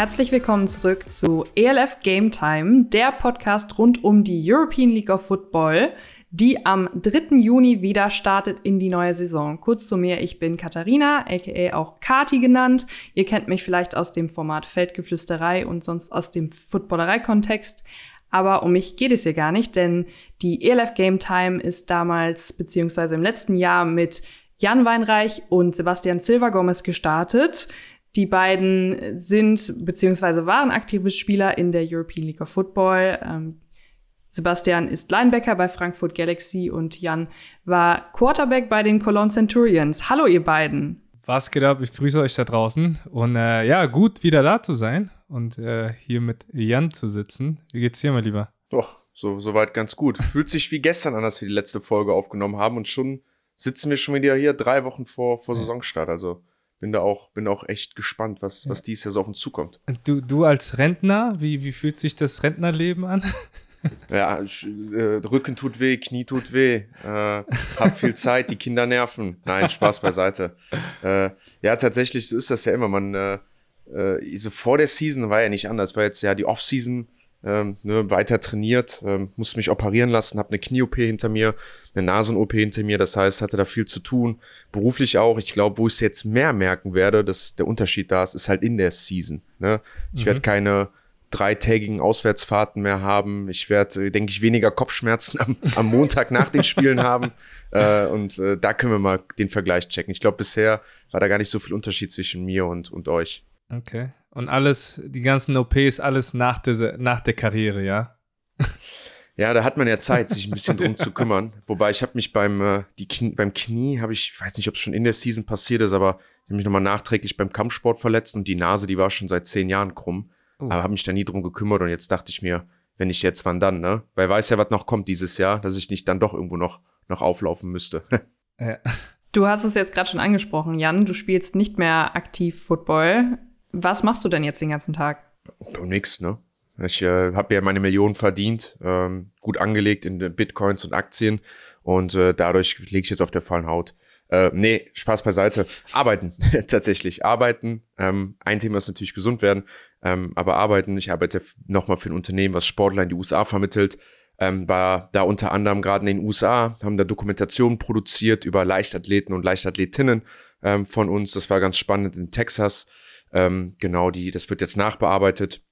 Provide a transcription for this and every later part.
Herzlich willkommen zurück zu ELF Game Time, der Podcast rund um die European League of Football, die am 3. Juni wieder startet in die neue Saison. Kurz zu mir, ich bin Katharina, aka auch Kati genannt. Ihr kennt mich vielleicht aus dem Format Feldgeflüsterei und sonst aus dem Footballerei-Kontext. Aber um mich geht es hier gar nicht, denn die ELF Game Time ist damals beziehungsweise im letzten Jahr mit Jan Weinreich und Sebastian Silva Gomez gestartet. Die beiden sind beziehungsweise waren aktive Spieler in der European League of Football. Ähm, Sebastian ist Linebacker bei Frankfurt Galaxy und Jan war Quarterback bei den Cologne Centurions. Hallo ihr beiden. Was geht ab? Ich grüße euch da draußen und äh, ja, gut wieder da zu sein und äh, hier mit Jan zu sitzen. Wie geht's dir, mein Lieber? Doch, so soweit ganz gut. Fühlt sich wie gestern an, dass wir die letzte Folge aufgenommen haben und schon sitzen wir schon wieder hier drei Wochen vor, vor Saisonstart. Also bin da auch, bin auch echt gespannt, was, was dies Jahr so auf uns zukommt. Du, du als Rentner, wie, wie fühlt sich das Rentnerleben an? Ja, äh, Rücken tut weh, Knie tut weh, äh, hab viel Zeit, die Kinder nerven. Nein, Spaß beiseite. Äh, ja, tatsächlich so ist das ja immer. Man, äh, äh, so vor der Season war ja nicht anders. War jetzt ja die Off-Season, ähm, ne, weiter trainiert, ähm, musste mich operieren lassen, habe eine Knie-OP hinter mir, eine Nasen-OP hinter mir, das heißt, hatte da viel zu tun, beruflich auch. Ich glaube, wo ich es jetzt mehr merken werde, dass der Unterschied da ist, ist halt in der Season. Ne? Ich mhm. werde keine dreitägigen Auswärtsfahrten mehr haben. Ich werde, denke ich, weniger Kopfschmerzen am, am Montag nach den Spielen haben. Äh, und äh, da können wir mal den Vergleich checken. Ich glaube, bisher war da gar nicht so viel Unterschied zwischen mir und, und euch. Okay. Und alles, die ganzen OPs, alles nach der, nach der Karriere, ja? Ja, da hat man ja Zeit, sich ein bisschen drum zu kümmern. Wobei ich habe mich beim, äh, die Knie, beim Knie, habe ich, weiß nicht, ob es schon in der Season passiert ist, aber ich habe mich nochmal nachträglich beim Kampfsport verletzt und die Nase, die war schon seit zehn Jahren krumm. Uh. Aber habe mich da nie drum gekümmert und jetzt dachte ich mir, wenn nicht jetzt, wann dann, ne? Weil weiß ja, was noch kommt dieses Jahr, dass ich nicht dann doch irgendwo noch, noch auflaufen müsste. ja. Du hast es jetzt gerade schon angesprochen, Jan. Du spielst nicht mehr aktiv Football. Was machst du denn jetzt den ganzen Tag? Nix, ne? Ich äh, habe ja meine Millionen verdient, ähm, gut angelegt in Bitcoins und Aktien und äh, dadurch liege ich jetzt auf der faulen Haut. Äh, nee, Spaß beiseite. Arbeiten, tatsächlich. Arbeiten. Ähm, ein Thema ist natürlich gesund werden, ähm, aber arbeiten. Ich arbeite nochmal für ein Unternehmen, was Sportler in die USA vermittelt. Ähm, war da unter anderem gerade in den USA, haben da Dokumentationen produziert über Leichtathleten und Leichtathletinnen ähm, von uns. Das war ganz spannend in Texas. Ähm, genau, die, das wird jetzt nachbearbeitet.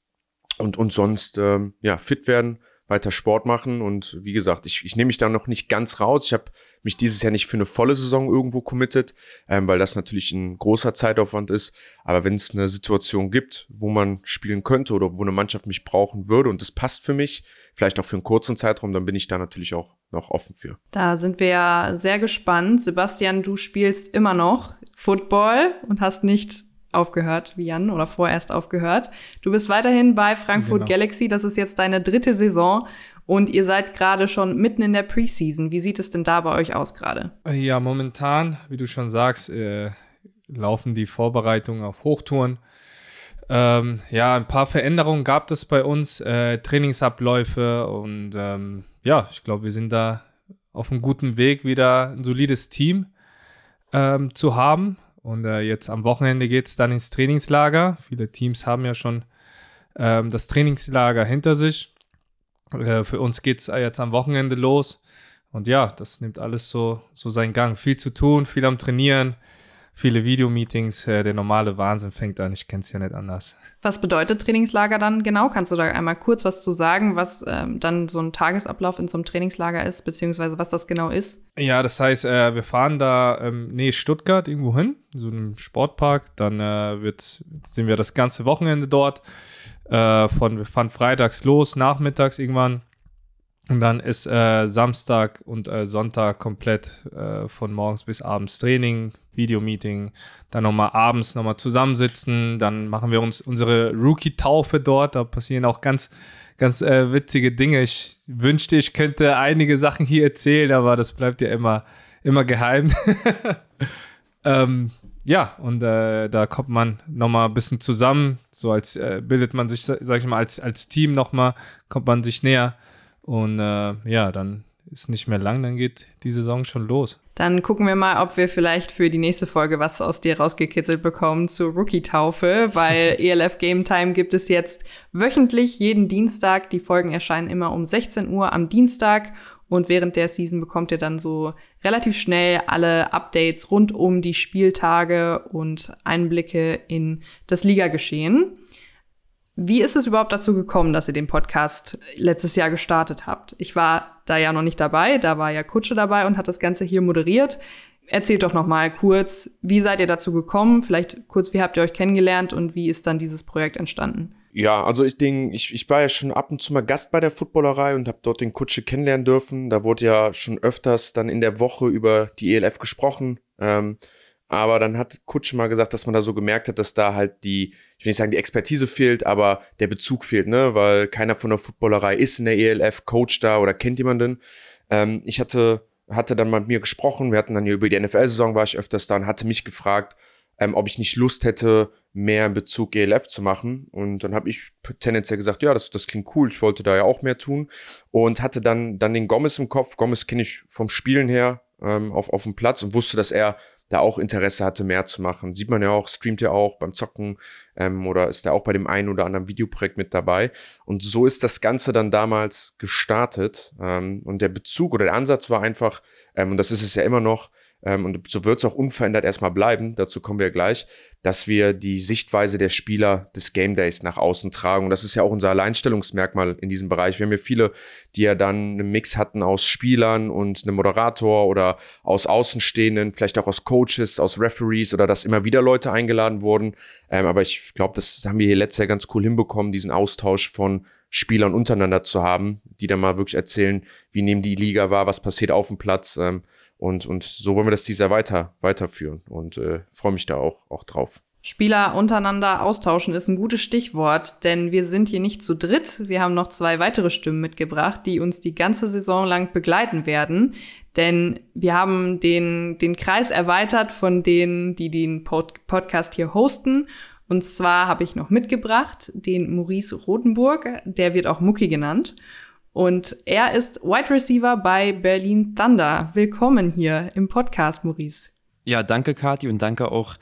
Und, und sonst, ähm, ja, fit werden, weiter Sport machen. Und wie gesagt, ich, ich nehme mich da noch nicht ganz raus. Ich habe mich dieses Jahr nicht für eine volle Saison irgendwo committed, ähm, weil das natürlich ein großer Zeitaufwand ist. Aber wenn es eine Situation gibt, wo man spielen könnte oder wo eine Mannschaft mich brauchen würde und das passt für mich, vielleicht auch für einen kurzen Zeitraum, dann bin ich da natürlich auch noch offen für. Da sind wir ja sehr gespannt. Sebastian, du spielst immer noch Football und hast nicht aufgehört wie Jan oder vorerst aufgehört. Du bist weiterhin bei Frankfurt genau. Galaxy. Das ist jetzt deine dritte Saison und ihr seid gerade schon mitten in der Preseason. Wie sieht es denn da bei euch aus gerade? Ja, momentan, wie du schon sagst, äh, laufen die Vorbereitungen auf Hochtouren. Ähm, ja, ein paar Veränderungen gab es bei uns, äh, Trainingsabläufe und ähm, ja, ich glaube, wir sind da auf einem guten Weg, wieder ein solides Team ähm, zu haben. Und äh, jetzt am Wochenende geht es dann ins Trainingslager. Viele Teams haben ja schon ähm, das Trainingslager hinter sich. Äh, für uns geht es jetzt am Wochenende los. Und ja, das nimmt alles so, so seinen Gang. Viel zu tun, viel am Trainieren, viele Videomeetings. Äh, der normale Wahnsinn fängt an. Ich kenne es ja nicht anders. Was bedeutet Trainingslager dann genau? Kannst du da einmal kurz was zu sagen, was ähm, dann so ein Tagesablauf in so einem Trainingslager ist, beziehungsweise was das genau ist? Ja, das heißt, äh, wir fahren da ähm, nee, Stuttgart irgendwo hin, so einem Sportpark. Dann äh, wird, sind wir das ganze Wochenende dort. Äh, von, wir fahren freitags los, nachmittags irgendwann. Und dann ist äh, Samstag und äh, Sonntag komplett äh, von morgens bis abends Training, Videomeeting, dann nochmal abends nochmal zusammensitzen, dann machen wir uns unsere Rookie-Taufe dort, da passieren auch ganz, ganz äh, witzige Dinge. Ich wünschte, ich könnte einige Sachen hier erzählen, aber das bleibt ja immer, immer geheim. ähm, ja, und äh, da kommt man nochmal ein bisschen zusammen, so als äh, bildet man sich, sag ich mal, als, als Team nochmal, kommt man sich näher. Und äh, ja, dann ist nicht mehr lang, dann geht die Saison schon los. Dann gucken wir mal, ob wir vielleicht für die nächste Folge was aus dir rausgekitzelt bekommen zur Rookie-Taufe, weil ELF Game Time gibt es jetzt wöchentlich jeden Dienstag. Die Folgen erscheinen immer um 16 Uhr am Dienstag und während der Season bekommt ihr dann so relativ schnell alle Updates rund um die Spieltage und Einblicke in das Ligageschehen. Wie ist es überhaupt dazu gekommen, dass ihr den Podcast letztes Jahr gestartet habt? Ich war da ja noch nicht dabei, da war ja Kutsche dabei und hat das Ganze hier moderiert. Erzählt doch noch mal kurz, wie seid ihr dazu gekommen? Vielleicht kurz, wie habt ihr euch kennengelernt und wie ist dann dieses Projekt entstanden? Ja, also ich denke, ich, ich war ja schon ab und zu mal Gast bei der Footballerei und habe dort den Kutsche kennenlernen dürfen. Da wurde ja schon öfters dann in der Woche über die ELF gesprochen. Ähm, aber dann hat Kutsche mal gesagt, dass man da so gemerkt hat, dass da halt die, ich will nicht sagen, die Expertise fehlt, aber der Bezug fehlt, ne? Weil keiner von der Footballerei ist in der ELF, Coach da oder kennt jemanden. Ähm, ich hatte, hatte dann mal mit mir gesprochen, wir hatten dann hier über die NFL-Saison war ich öfters da und hatte mich gefragt, ähm, ob ich nicht Lust hätte, mehr in Bezug ELF zu machen. Und dann habe ich tendenziell gesagt, ja, das, das klingt cool, ich wollte da ja auch mehr tun. Und hatte dann, dann den Gomez im Kopf. Gomez kenne ich vom Spielen her ähm, auf, auf dem Platz und wusste, dass er da auch Interesse hatte, mehr zu machen. Sieht man ja auch, streamt ja auch beim Zocken ähm, oder ist da auch bei dem einen oder anderen Videoprojekt mit dabei. Und so ist das Ganze dann damals gestartet. Ähm, und der Bezug oder der Ansatz war einfach, ähm, und das ist es ja immer noch, ähm, und so wird es auch unverändert erstmal bleiben, dazu kommen wir gleich, dass wir die Sichtweise der Spieler des Game Days nach außen tragen. Und das ist ja auch unser Alleinstellungsmerkmal in diesem Bereich. Wir haben ja viele, die ja dann einen Mix hatten aus Spielern und einem Moderator oder aus Außenstehenden, vielleicht auch aus Coaches, aus Referees oder dass immer wieder Leute eingeladen wurden. Ähm, aber ich glaube, das haben wir hier letztes Jahr ganz cool hinbekommen, diesen Austausch von Spielern untereinander zu haben, die dann mal wirklich erzählen, wie nehmen die Liga wahr, was passiert auf dem Platz. Ähm, und, und so wollen wir das dieser weiter, weiterführen und äh, freue mich da auch, auch drauf. Spieler untereinander austauschen ist ein gutes Stichwort, denn wir sind hier nicht zu dritt. Wir haben noch zwei weitere Stimmen mitgebracht, die uns die ganze Saison lang begleiten werden. Denn wir haben den, den Kreis erweitert von denen, die den Pod Podcast hier hosten. Und zwar habe ich noch mitgebracht den Maurice Rotenburg, der wird auch Mucki genannt. Und er ist Wide Receiver bei Berlin Thunder. Willkommen hier im Podcast, Maurice. Ja, danke, Kati, und danke auch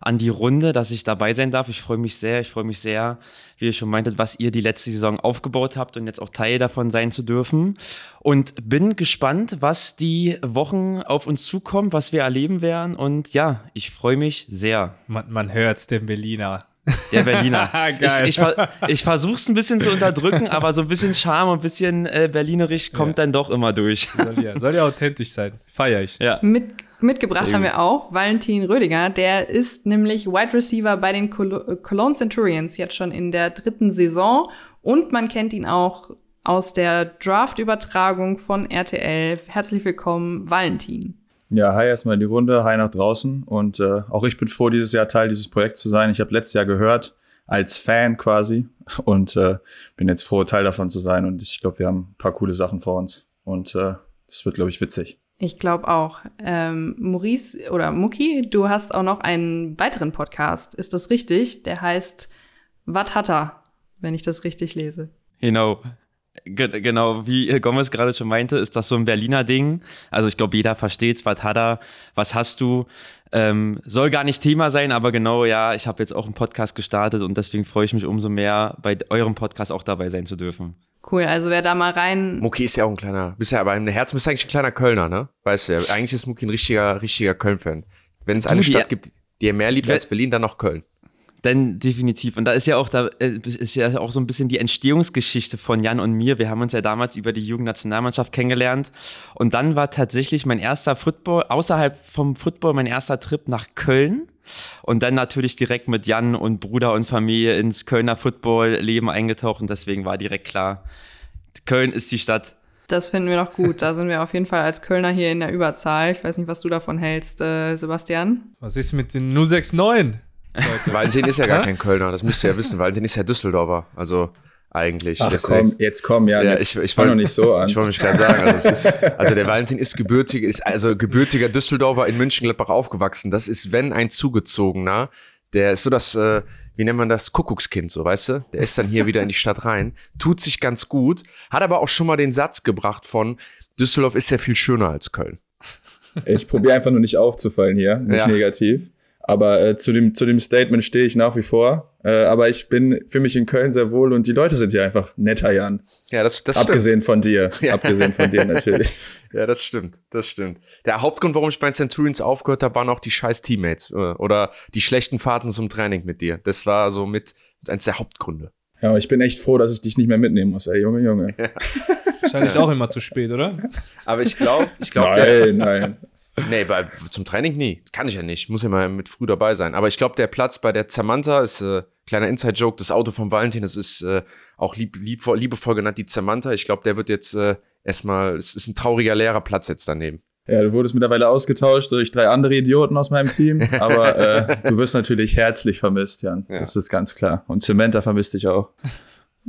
an die Runde, dass ich dabei sein darf. Ich freue mich sehr. Ich freue mich sehr, wie ihr schon meintet, was ihr die letzte Saison aufgebaut habt und jetzt auch Teil davon sein zu dürfen. Und bin gespannt, was die Wochen auf uns zukommen, was wir erleben werden. Und ja, ich freue mich sehr. Man, man hört den Berliner. Der Berliner. Geil. Ich, ich, ich versuche es ein bisschen zu unterdrücken, aber so ein bisschen Charme und ein bisschen äh, Berlinerisch kommt ja. dann doch immer durch. Soll ja, soll ja authentisch sein. Feier ich. Ja. Mit, mitgebracht haben wir auch Valentin Rödiger. Der ist nämlich Wide Receiver bei den Cologne Centurions jetzt schon in der dritten Saison. Und man kennt ihn auch aus der Draft-Übertragung von RTL. Herzlich willkommen, Valentin. Ja, hi erstmal in die Runde, hi nach draußen. Und äh, auch ich bin froh, dieses Jahr Teil dieses Projekts zu sein. Ich habe letztes Jahr gehört, als Fan quasi. Und äh, bin jetzt froh, Teil davon zu sein. Und ich glaube, wir haben ein paar coole Sachen vor uns. Und äh, das wird, glaube ich, witzig. Ich glaube auch. Ähm, Maurice oder Muki, du hast auch noch einen weiteren Podcast. Ist das richtig? Der heißt Wat hat er, wenn ich das richtig lese. Genau. Genau, wie Gomez gerade schon meinte, ist das so ein Berliner Ding. Also ich glaube, jeder versteht was hat er, was hast du. Ähm, soll gar nicht Thema sein, aber genau, ja, ich habe jetzt auch einen Podcast gestartet und deswegen freue ich mich umso mehr, bei eurem Podcast auch dabei sein zu dürfen. Cool, also wer da mal rein. Muki ist ja auch ein kleiner, bist ja aber im Herzen bist du eigentlich ein kleiner Kölner, ne? Weißt du ja, eigentlich ist Muki ein richtiger, richtiger Köln-Fan. Wenn es eine Stadt gibt, die er mehr liebt als Berlin, dann noch Köln. Denn definitiv. Und da ist ja auch, da äh, ist ja auch so ein bisschen die Entstehungsgeschichte von Jan und mir. Wir haben uns ja damals über die Jugendnationalmannschaft kennengelernt. Und dann war tatsächlich mein erster Football, außerhalb vom Football, mein erster Trip nach Köln. Und dann natürlich direkt mit Jan und Bruder und Familie ins Kölner Football-Leben eingetaucht. Und deswegen war direkt klar, Köln ist die Stadt. Das finden wir doch gut. Da sind wir auf jeden Fall als Kölner hier in der Überzahl. Ich weiß nicht, was du davon hältst, äh, Sebastian. Was ist mit den 069? Leute. Valentin ist ja gar kein Kölner, das müsst ihr ja wissen. Valentin ist ja Düsseldorfer, also eigentlich. Ach Deswegen, komm, jetzt komm, ja, ja ich, ich wollte noch nicht so an. Ich wollte mich gerade sagen, also, es ist, also der Valentin ist gebürtiger, ist also gebürtiger Düsseldorfer in München-Gladbach aufgewachsen. Das ist, wenn ein zugezogener, der ist so das, äh, wie nennt man das, Kuckuckskind, so, weißt du? Der ist dann hier wieder in die Stadt rein, tut sich ganz gut, hat aber auch schon mal den Satz gebracht von, Düsseldorf ist ja viel schöner als Köln. Ich probiere einfach nur nicht aufzufallen hier, nicht Ja. negativ. Aber äh, zu, dem, zu dem Statement stehe ich nach wie vor. Äh, aber ich bin für mich in Köln sehr wohl und die Leute sind hier einfach netter, Jan. Ja, das, das stimmt. Abgesehen von dir. Ja. Abgesehen von dir natürlich. Ja, das stimmt. Das stimmt. Der Hauptgrund, warum ich bei den Centurions aufgehört habe, waren auch die scheiß Teammates äh, oder die schlechten Fahrten zum Training mit dir. Das war so mit eins der Hauptgründe. Ja, ich bin echt froh, dass ich dich nicht mehr mitnehmen muss, ey, Junge, Junge. Wahrscheinlich auch immer zu spät, oder? Aber ich glaube, ich glaube, Nein, nein. Nee, bei, zum Training nie. Kann ich ja nicht. Muss ja mal mit früh dabei sein. Aber ich glaube, der Platz bei der Samantha ist äh, kleiner Inside-Joke. Das Auto von Valentin, das ist äh, auch lieb, lieb, liebevoll genannt die Samantha. Ich glaube, der wird jetzt äh, erstmal, es ist ein trauriger leerer Platz jetzt daneben. Ja, du wurdest mittlerweile ausgetauscht durch drei andere Idioten aus meinem Team, aber äh, du wirst natürlich herzlich vermisst, Jan. Ja. Das ist ganz klar. Und Cementa vermisst dich auch.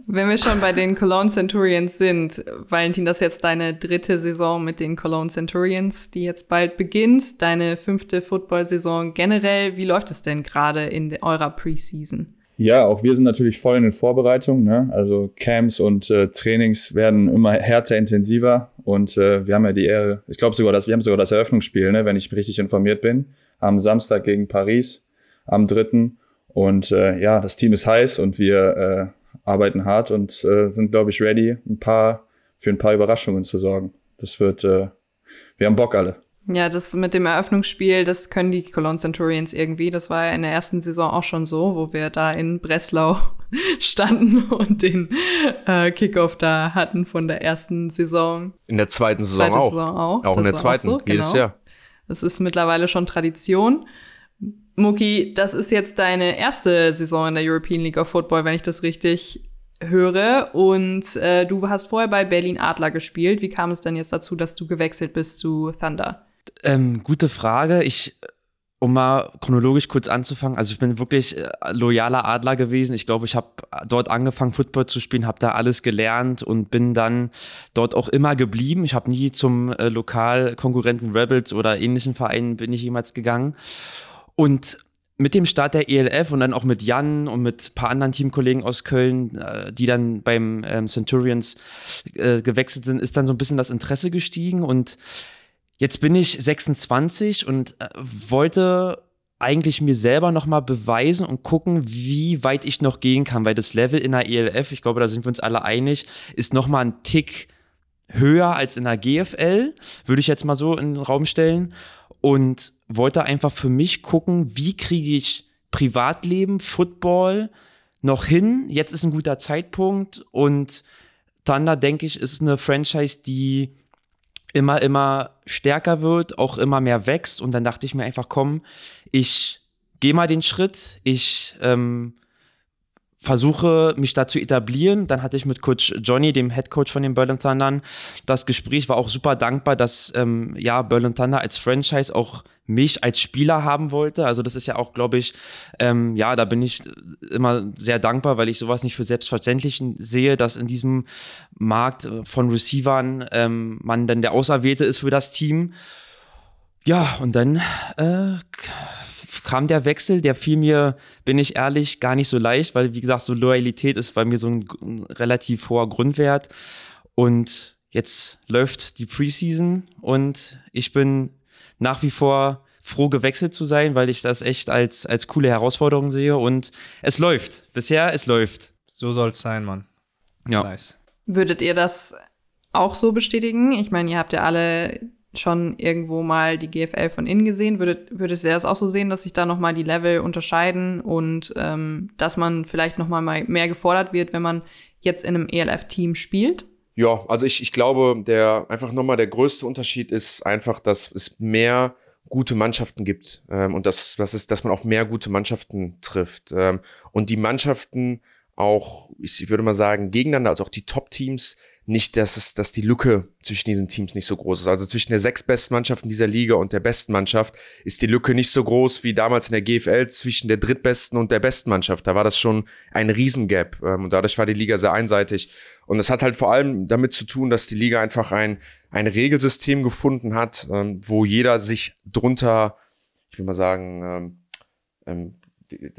Wenn wir schon bei den Cologne Centurions sind, Valentin, das ist jetzt deine dritte Saison mit den Cologne Centurions, die jetzt bald beginnt, deine fünfte Football-Saison generell. Wie läuft es denn gerade in eurer Preseason? Ja, auch wir sind natürlich voll in den Vorbereitungen. Ne? Also Camps und äh, Trainings werden immer härter, intensiver. Und äh, wir haben ja die Ehre, ich glaube sogar, dass wir haben sogar das Eröffnungsspiel, ne, wenn ich richtig informiert bin, am Samstag gegen Paris, am 3. Und äh, ja, das Team ist heiß und wir äh, arbeiten hart und äh, sind, glaube ich, ready, ein paar für ein paar Überraschungen zu sorgen. Das wird, äh, wir haben Bock alle. Ja, das mit dem Eröffnungsspiel, das können die Cologne Centurions irgendwie. Das war ja in der ersten Saison auch schon so, wo wir da in Breslau standen und den äh, Kickoff da hatten von der ersten Saison. In der zweiten Saison Zweite auch. Saison auch. Auch in der zweiten, so, jedes genau. Jahr. Das ist mittlerweile schon Tradition. Muki, das ist jetzt deine erste Saison in der European League of Football, wenn ich das richtig höre. Und äh, du hast vorher bei Berlin Adler gespielt. Wie kam es denn jetzt dazu, dass du gewechselt bist zu Thunder? Ähm, gute Frage. Ich, um mal chronologisch kurz anzufangen, also ich bin wirklich äh, loyaler Adler gewesen. Ich glaube, ich habe dort angefangen, Football zu spielen, habe da alles gelernt und bin dann dort auch immer geblieben. Ich habe nie zum äh, Lokalkonkurrenten Rebels oder ähnlichen Vereinen bin ich jemals gegangen. Und mit dem Start der ELF und dann auch mit Jan und mit ein paar anderen Teamkollegen aus Köln, äh, die dann beim ähm, Centurions äh, gewechselt sind, ist dann so ein bisschen das Interesse gestiegen. Und Jetzt bin ich 26 und äh, wollte eigentlich mir selber nochmal beweisen und gucken, wie weit ich noch gehen kann, weil das Level in der ELF, ich glaube, da sind wir uns alle einig, ist nochmal ein Tick höher als in der GFL, würde ich jetzt mal so in den Raum stellen und wollte einfach für mich gucken, wie kriege ich Privatleben, Football noch hin. Jetzt ist ein guter Zeitpunkt und Thunder, denke ich, ist eine Franchise, die immer, immer stärker wird, auch immer mehr wächst. Und dann dachte ich mir einfach, komm, ich gehe mal den Schritt, ich ähm, versuche mich da zu etablieren. Dann hatte ich mit Coach Johnny, dem Head Coach von den Berlin Thundern, das Gespräch, war auch super dankbar, dass ähm, ja Berlin Thunder als Franchise auch mich als Spieler haben wollte. Also das ist ja auch, glaube ich, ähm, ja, da bin ich immer sehr dankbar, weil ich sowas nicht für selbstverständlich sehe, dass in diesem Markt äh, von Receivern ähm, man dann der Auserwählte ist für das Team. Ja, und dann äh, kam der Wechsel, der fiel mir, bin ich ehrlich, gar nicht so leicht, weil wie gesagt, so Loyalität ist bei mir so ein, ein relativ hoher Grundwert. Und jetzt läuft die Preseason und ich bin nach wie vor froh gewechselt zu sein, weil ich das echt als, als coole Herausforderung sehe und es läuft. Bisher, es läuft. So soll es sein, Mann. Ja. Nice. Würdet ihr das auch so bestätigen? Ich meine, ihr habt ja alle schon irgendwo mal die GFL von innen gesehen. Würdet, würdet ihr das auch so sehen, dass sich da nochmal die Level unterscheiden und ähm, dass man vielleicht nochmal mal mehr gefordert wird, wenn man jetzt in einem ELF-Team spielt? Ja, also ich, ich glaube, der einfach nochmal der größte Unterschied ist einfach, dass es mehr gute Mannschaften gibt ähm, und dass, dass, es, dass man auf mehr gute Mannschaften trifft. Ähm, und die Mannschaften auch, ich würde mal sagen, gegeneinander, also auch die Top-Teams, nicht, dass, es, dass die Lücke zwischen diesen Teams nicht so groß ist. Also zwischen der sechs besten Mannschaften dieser Liga und der besten Mannschaft ist die Lücke nicht so groß wie damals in der GFL zwischen der drittbesten und der besten Mannschaft. Da war das schon ein Riesengap ähm, und dadurch war die Liga sehr einseitig. Und es hat halt vor allem damit zu tun, dass die Liga einfach ein, ein Regelsystem gefunden hat, ähm, wo jeder sich drunter, ich will mal sagen, ähm, ähm,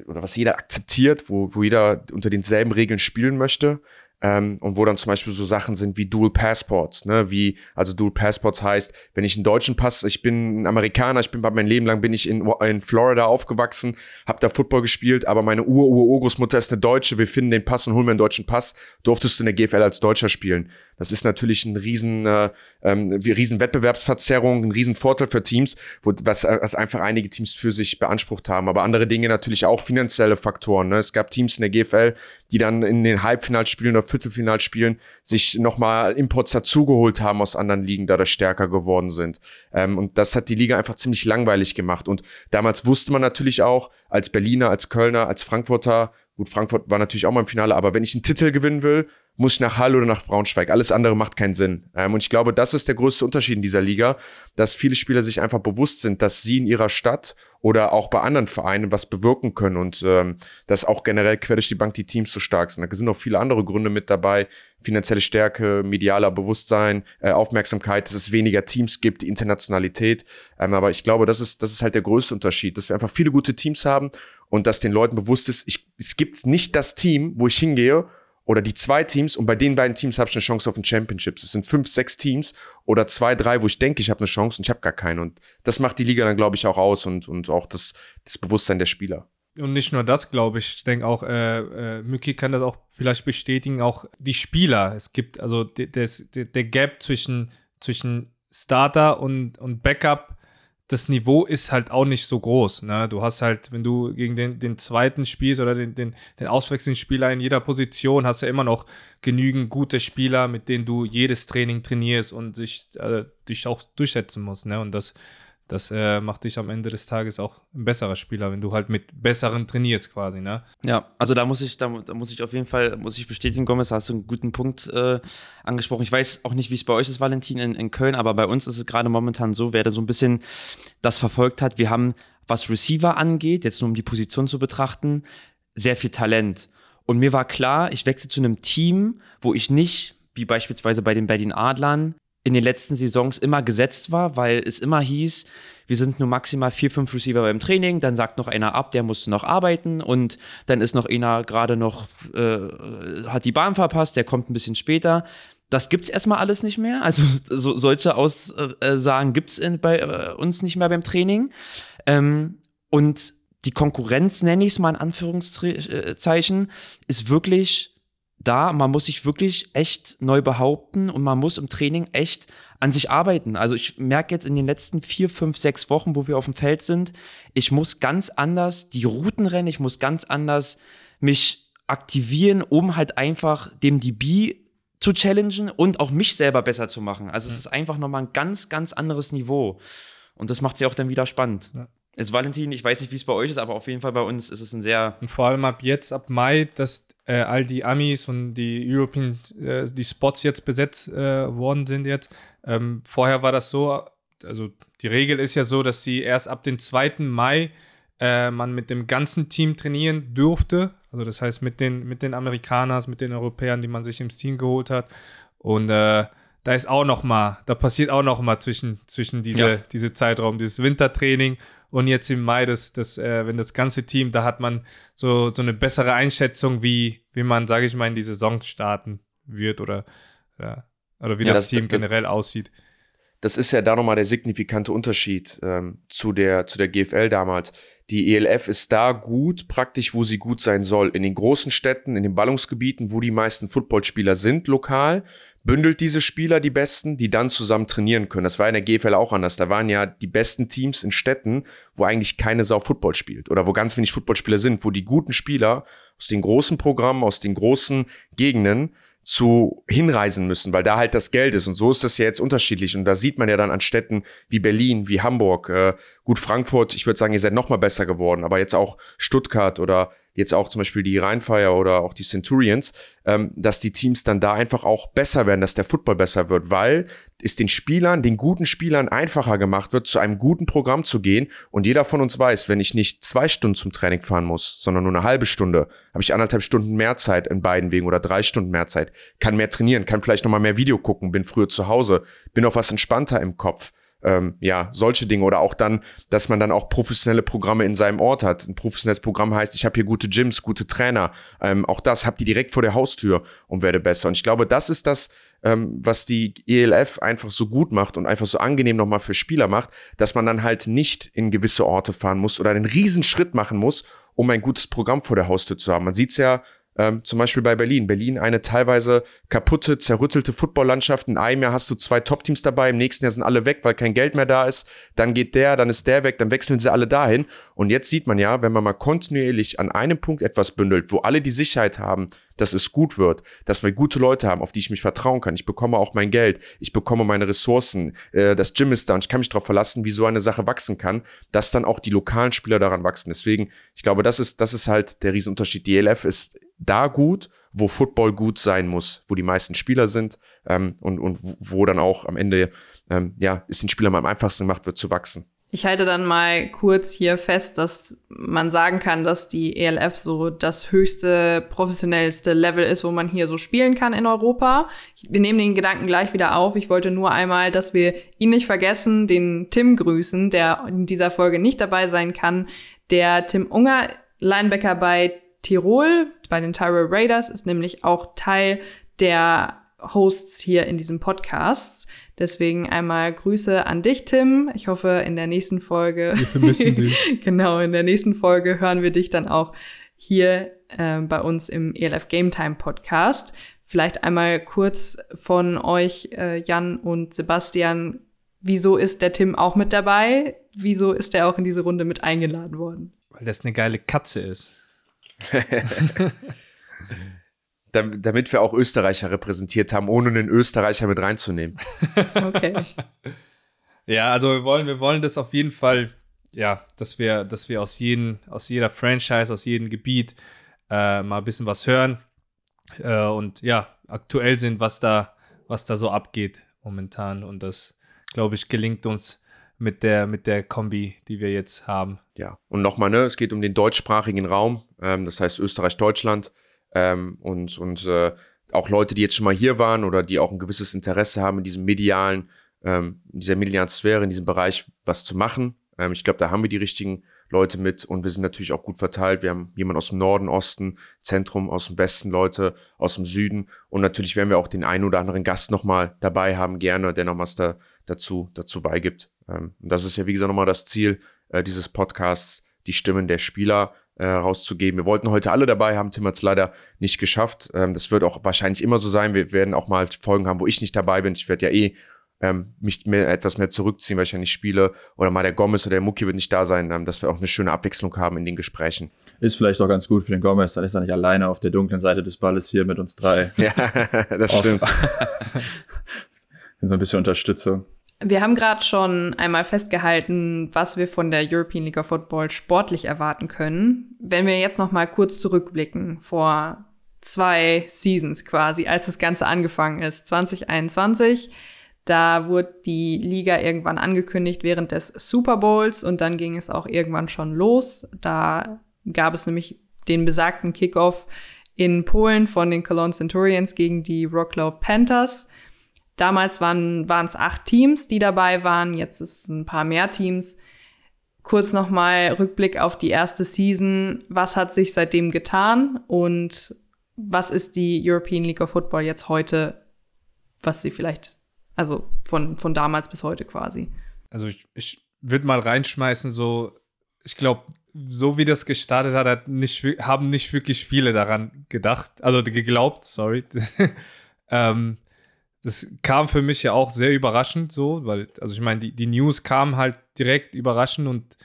oder was jeder akzeptiert, wo, wo jeder unter denselben Regeln spielen möchte. Ähm, und wo dann zum Beispiel so Sachen sind wie Dual Passports, ne, wie, also Dual Passports heißt, wenn ich einen deutschen Pass, ich bin ein Amerikaner, ich bin mein Leben lang bin ich in, in Florida aufgewachsen, habe da Football gespielt, aber meine Ur-Ur-Urgroßmutter ist eine Deutsche, wir finden den Pass und holen mir einen deutschen Pass, durftest du in der GFL als Deutscher spielen. Das ist natürlich ein riesen, äh, ähm, riesen Wettbewerbsverzerrung, ein riesen Vorteil für Teams, wo, was, was einfach einige Teams für sich beansprucht haben. Aber andere Dinge natürlich auch finanzielle Faktoren. Ne? Es gab Teams in der GFL, die dann in den Halbfinalspielen oder Viertelfinalspielen sich nochmal Imports dazugeholt haben aus anderen Ligen, dadurch stärker geworden sind. Ähm, und das hat die Liga einfach ziemlich langweilig gemacht. Und damals wusste man natürlich auch, als Berliner, als Kölner, als Frankfurter, gut, Frankfurt war natürlich auch mal im Finale, aber wenn ich einen Titel gewinnen will, muss ich nach Hall oder nach Braunschweig. Alles andere macht keinen Sinn. Ähm, und ich glaube, das ist der größte Unterschied in dieser Liga, dass viele Spieler sich einfach bewusst sind, dass sie in ihrer Stadt oder auch bei anderen Vereinen was bewirken können und ähm, dass auch generell quer durch die Bank die Teams so stark sind. Da sind auch viele andere Gründe mit dabei. Finanzielle Stärke, medialer Bewusstsein, äh, Aufmerksamkeit, dass es weniger Teams gibt, Internationalität. Ähm, aber ich glaube, das ist, das ist halt der größte Unterschied, dass wir einfach viele gute Teams haben und dass den Leuten bewusst ist, ich, es gibt nicht das Team, wo ich hingehe oder die zwei Teams und bei den beiden Teams habe ich eine Chance auf ein Championship. Es sind fünf, sechs Teams oder zwei, drei, wo ich denke, ich habe eine Chance und ich habe gar keine. Und das macht die Liga dann, glaube ich, auch aus und, und auch das, das Bewusstsein der Spieler. Und nicht nur das, glaube ich. Ich denke auch, äh, äh, Mücki kann das auch vielleicht bestätigen, auch die Spieler. Es gibt also der, der, der Gap zwischen, zwischen Starter und, und Backup das Niveau ist halt auch nicht so groß. Ne? Du hast halt, wenn du gegen den, den zweiten spielst oder den, den, den auswechselnden Spieler in jeder Position, hast du ja immer noch genügend gute Spieler, mit denen du jedes Training trainierst und sich, äh, dich auch durchsetzen musst. Ne? Und das, das äh, macht dich am Ende des Tages auch ein besserer Spieler, wenn du halt mit besseren trainierst quasi, ne? Ja, also da muss ich, da, da muss ich auf jeden Fall, muss ich bestätigen, Gomez, hast du einen guten Punkt äh, angesprochen. Ich weiß auch nicht, wie es bei euch ist, Valentin, in, in Köln, aber bei uns ist es gerade momentan so, wer da so ein bisschen das verfolgt hat, wir haben, was Receiver angeht, jetzt nur um die Position zu betrachten, sehr viel Talent. Und mir war klar, ich wechsle zu einem Team, wo ich nicht, wie beispielsweise bei den Berlin Adlern, in den letzten Saisons immer gesetzt war, weil es immer hieß, wir sind nur maximal vier, fünf Receiver beim Training, dann sagt noch einer ab, der muss noch arbeiten und dann ist noch einer gerade noch, äh, hat die Bahn verpasst, der kommt ein bisschen später. Das gibt's erstmal alles nicht mehr. Also so, solche Aussagen gibt's in, bei äh, uns nicht mehr beim Training. Ähm, und die Konkurrenz, nenne ich es mal in Anführungszeichen, ist wirklich da, man muss sich wirklich echt neu behaupten und man muss im Training echt an sich arbeiten. Also ich merke jetzt in den letzten vier, fünf, sechs Wochen, wo wir auf dem Feld sind, ich muss ganz anders die Routen rennen, ich muss ganz anders mich aktivieren, um halt einfach dem DB zu challengen und auch mich selber besser zu machen. Also es ist einfach nochmal ein ganz, ganz anderes Niveau. Und das macht sie auch dann wieder spannend. Ja. Jetzt Valentin, ich weiß nicht, wie es bei euch ist, aber auf jeden Fall bei uns ist es ein sehr. Und vor allem ab jetzt, ab Mai, dass äh, all die Amis und die European, äh, die Spots jetzt besetzt äh, worden sind jetzt. Ähm, vorher war das so, also die Regel ist ja so, dass sie erst ab dem 2. Mai äh, man mit dem ganzen Team trainieren durfte. Also das heißt mit den, mit den Amerikanern, mit den Europäern, die man sich ins Team geholt hat. Und äh, da ist auch noch mal, da passiert auch noch mal zwischen, zwischen diese, ja. diese Zeitraum, dieses Wintertraining und jetzt im Mai, das, das, äh, wenn das ganze Team, da hat man so, so eine bessere Einschätzung, wie, wie man, sage ich mal, in die Saison starten wird oder, ja, oder wie ja, das, das, Team das, generell aussieht. Das ist ja da nochmal der signifikante Unterschied ähm, zu, der, zu der GFL damals. Die ELF ist da gut, praktisch, wo sie gut sein soll. In den großen Städten, in den Ballungsgebieten, wo die meisten Footballspieler sind, lokal bündelt diese Spieler, die besten, die dann zusammen trainieren können. Das war in der GFL auch anders. Da waren ja die besten Teams in Städten, wo eigentlich keine Sau Football spielt oder wo ganz wenig Footballspieler sind, wo die guten Spieler aus den großen Programmen, aus den großen Gegenden zu hinreisen müssen, weil da halt das Geld ist. Und so ist das ja jetzt unterschiedlich. Und da sieht man ja dann an Städten wie Berlin, wie Hamburg, äh, gut Frankfurt, ich würde sagen, ihr seid noch mal besser geworden, aber jetzt auch Stuttgart oder jetzt auch zum Beispiel die Rheinfire oder auch die Centurions, ähm, dass die Teams dann da einfach auch besser werden, dass der Football besser wird, weil es den Spielern, den guten Spielern einfacher gemacht wird, zu einem guten Programm zu gehen. Und jeder von uns weiß, wenn ich nicht zwei Stunden zum Training fahren muss, sondern nur eine halbe Stunde, habe ich anderthalb Stunden mehr Zeit in beiden Wegen oder drei Stunden mehr Zeit, kann mehr trainieren, kann vielleicht nochmal mehr Video gucken, bin früher zu Hause, bin auch was entspannter im Kopf ähm, ja, solche Dinge oder auch dann, dass man dann auch professionelle Programme in seinem Ort hat. Ein professionelles Programm heißt, ich habe hier gute Gyms, gute Trainer. Ähm, auch das habt ihr direkt vor der Haustür und werde besser. Und ich glaube, das ist das, ähm, was die ELF einfach so gut macht und einfach so angenehm nochmal für Spieler macht, dass man dann halt nicht in gewisse Orte fahren muss oder einen riesen Schritt machen muss, um ein gutes Programm vor der Haustür zu haben. Man sieht's ja ähm, zum Beispiel bei Berlin. Berlin eine teilweise kaputte, zerrüttelte Footballlandschaft. In einem Jahr hast du zwei Top-Teams dabei, im nächsten Jahr sind alle weg, weil kein Geld mehr da ist. Dann geht der, dann ist der weg, dann wechseln sie alle dahin. Und jetzt sieht man ja, wenn man mal kontinuierlich an einem Punkt etwas bündelt, wo alle die Sicherheit haben, dass es gut wird, dass wir gute Leute haben, auf die ich mich vertrauen kann. Ich bekomme auch mein Geld, ich bekomme meine Ressourcen, äh, das Gym ist da und ich kann mich darauf verlassen, wie so eine Sache wachsen kann, dass dann auch die lokalen Spieler daran wachsen. Deswegen, ich glaube, das ist, das ist halt der Riesenunterschied. Die ELF ist da gut, wo Football gut sein muss, wo die meisten Spieler sind ähm, und, und wo dann auch am Ende, ähm, ja, es den Spielern am einfachsten gemacht wird, zu wachsen. Ich halte dann mal kurz hier fest, dass man sagen kann, dass die ELF so das höchste, professionellste Level ist, wo man hier so spielen kann in Europa. Wir nehmen den Gedanken gleich wieder auf. Ich wollte nur einmal, dass wir ihn nicht vergessen, den Tim grüßen, der in dieser Folge nicht dabei sein kann. Der Tim Unger, Linebacker bei Tirol, bei den Tyrol Raiders, ist nämlich auch Teil der Hosts hier in diesem Podcast. Deswegen einmal Grüße an dich, Tim. Ich hoffe, in der nächsten Folge. Wir vermissen dich. genau, in der nächsten Folge hören wir dich dann auch hier äh, bei uns im ELF Game Time Podcast. Vielleicht einmal kurz von euch, äh, Jan und Sebastian. Wieso ist der Tim auch mit dabei? Wieso ist er auch in diese Runde mit eingeladen worden? Weil das eine geile Katze ist. damit wir auch Österreicher repräsentiert haben, ohne einen Österreicher mit reinzunehmen. Okay. ja, also wir wollen, wir wollen das auf jeden Fall, ja, dass wir, dass wir aus, jeden, aus jeder Franchise, aus jedem Gebiet äh, mal ein bisschen was hören äh, und ja, aktuell sind, was da, was da so abgeht momentan. Und das, glaube ich, gelingt uns mit der, mit der Kombi, die wir jetzt haben. Ja, und nochmal, ne, es geht um den deutschsprachigen Raum, ähm, das heißt Österreich, Deutschland ähm, und, und äh, auch Leute, die jetzt schon mal hier waren oder die auch ein gewisses Interesse haben in diesem medialen, ähm, in dieser medialen Sphäre, in diesem Bereich was zu machen. Ähm, ich glaube, da haben wir die richtigen Leute mit und wir sind natürlich auch gut verteilt. Wir haben jemanden aus dem Norden, Osten, Zentrum, aus dem Westen, Leute aus dem Süden und natürlich werden wir auch den einen oder anderen Gast nochmal dabei haben, gerne, der noch was da, dazu, dazu beigibt. Ähm, und das ist ja, wie gesagt, nochmal das Ziel äh, dieses Podcasts, die Stimmen der Spieler äh, rauszugeben. Wir wollten heute alle dabei haben, Tim hat es leider nicht geschafft. Ähm, das wird auch wahrscheinlich immer so sein. Wir werden auch mal Folgen haben, wo ich nicht dabei bin. Ich werde ja eh ähm, mich mehr, etwas mehr zurückziehen, weil ich ja nicht spiele. Oder mal der Gomez oder der Mucki wird nicht da sein, ähm, dass wir auch eine schöne Abwechslung haben in den Gesprächen. Ist vielleicht auch ganz gut für den Gomez, dann ist er nicht alleine auf der dunklen Seite des Balles hier mit uns drei. Ja, das stimmt. so ein bisschen Unterstützung. Wir haben gerade schon einmal festgehalten, was wir von der European League of Football sportlich erwarten können. Wenn wir jetzt noch mal kurz zurückblicken vor zwei Seasons quasi, als das Ganze angefangen ist, 2021, da wurde die Liga irgendwann angekündigt während des Super Bowls und dann ging es auch irgendwann schon los. Da gab es nämlich den besagten Kickoff in Polen von den Cologne Centurions gegen die Rocklow Panthers. Damals waren es acht Teams, die dabei waren. Jetzt ist ein paar mehr Teams. Kurz nochmal Rückblick auf die erste Season. Was hat sich seitdem getan und was ist die European League of Football jetzt heute, was sie vielleicht, also von, von damals bis heute quasi? Also ich, ich würde mal reinschmeißen, so, ich glaube, so wie das gestartet hat, hat nicht, haben nicht wirklich viele daran gedacht, also geglaubt, sorry. ähm, das kam für mich ja auch sehr überraschend so, weil, also ich meine, die, die News kam halt direkt überraschend und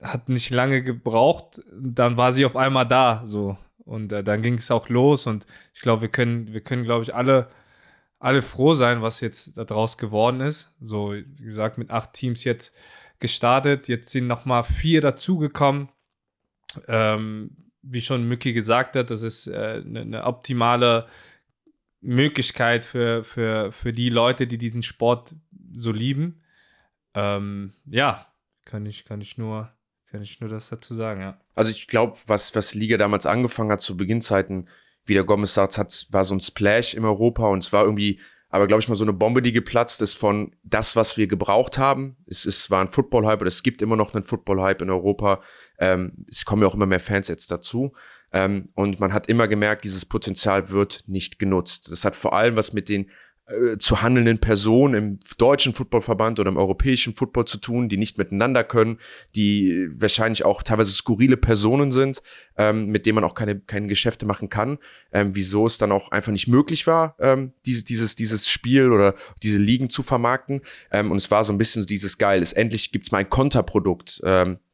hat nicht lange gebraucht. Dann war sie auf einmal da, so. Und äh, dann ging es auch los und ich glaube, wir können, wir können, glaube ich, alle, alle froh sein, was jetzt daraus geworden ist. So, wie gesagt, mit acht Teams jetzt gestartet. Jetzt sind nochmal vier dazugekommen. Ähm, wie schon Mücki gesagt hat, das ist äh, eine, eine optimale Möglichkeit für, für, für die Leute, die diesen Sport so lieben. Ähm, ja, kann ich, kann ich nur, kann ich nur das dazu sagen, ja. Also ich glaube, was, was Liga damals angefangen hat zu Beginnzeiten, wie der Gomez sagt, hat, war so ein Splash in Europa und es war irgendwie aber glaube ich mal so eine Bombe, die geplatzt ist von das, was wir gebraucht haben. Es, es war ein Football-Hype oder es gibt immer noch einen Football-Hype in Europa. Ähm, es kommen ja auch immer mehr Fans jetzt dazu. Ähm, und man hat immer gemerkt, dieses Potenzial wird nicht genutzt. Das hat vor allem was mit den äh, zu handelnden Personen im deutschen Footballverband oder im europäischen Football zu tun, die nicht miteinander können, die wahrscheinlich auch teilweise skurrile Personen sind, ähm, mit denen man auch keine, keine Geschäfte machen kann. Ähm, wieso es dann auch einfach nicht möglich war, ähm, diese, dieses, dieses Spiel oder diese Ligen zu vermarkten. Ähm, und es war so ein bisschen so dieses Geil, es endlich gibt's mal ein Konterprodukt.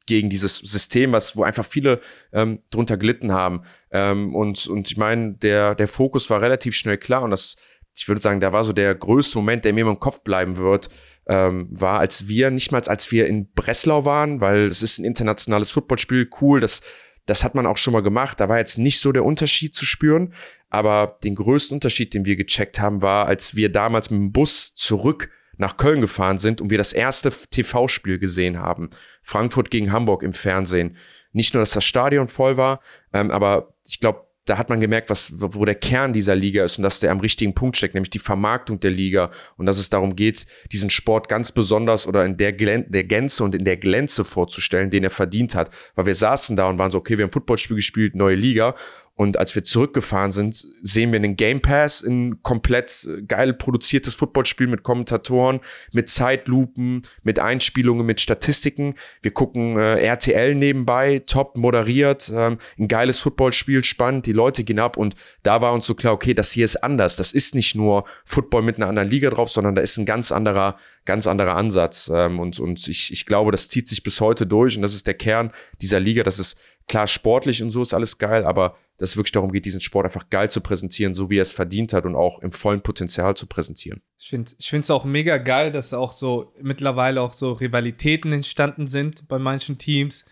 Gegen dieses System, was wo einfach viele ähm, drunter gelitten haben. Ähm, und, und ich meine, der, der Fokus war relativ schnell klar und das ich würde sagen, da war so der größte Moment, der mir im Kopf bleiben wird, ähm, war, als wir, nicht mal als wir in Breslau waren, weil es ist ein internationales Footballspiel, cool, das, das hat man auch schon mal gemacht, da war jetzt nicht so der Unterschied zu spüren, aber den größten Unterschied, den wir gecheckt haben, war, als wir damals mit dem Bus zurück nach Köln gefahren sind und wir das erste TV-Spiel gesehen haben. Frankfurt gegen Hamburg im Fernsehen. Nicht nur, dass das Stadion voll war, ähm, aber ich glaube, da hat man gemerkt, was, wo der Kern dieser Liga ist und dass der am richtigen Punkt steckt, nämlich die Vermarktung der Liga und dass es darum geht, diesen Sport ganz besonders oder in der, Glän der Gänze und in der Glänze vorzustellen, den er verdient hat. Weil wir saßen da und waren so, okay, wir haben Footballspiel gespielt, neue Liga und als wir zurückgefahren sind, sehen wir einen Game Pass, ein komplett äh, geil produziertes Footballspiel mit Kommentatoren, mit Zeitlupen, mit Einspielungen, mit Statistiken. Wir gucken äh, RTL nebenbei, top moderiert, ähm, ein geiles Footballspiel, spannend, die Leute gehen ab und da war uns so klar, okay, das hier ist anders. Das ist nicht nur Football mit einer anderen Liga drauf, sondern da ist ein ganz anderer, ganz anderer Ansatz. Ähm, und und ich, ich glaube, das zieht sich bis heute durch und das ist der Kern dieser Liga. Das ist klar sportlich und so ist alles geil, aber dass es wirklich darum geht, diesen Sport einfach geil zu präsentieren, so wie er es verdient hat und auch im vollen Potenzial zu präsentieren. Ich finde es ich auch mega geil, dass auch so mittlerweile auch so Rivalitäten entstanden sind bei manchen Teams.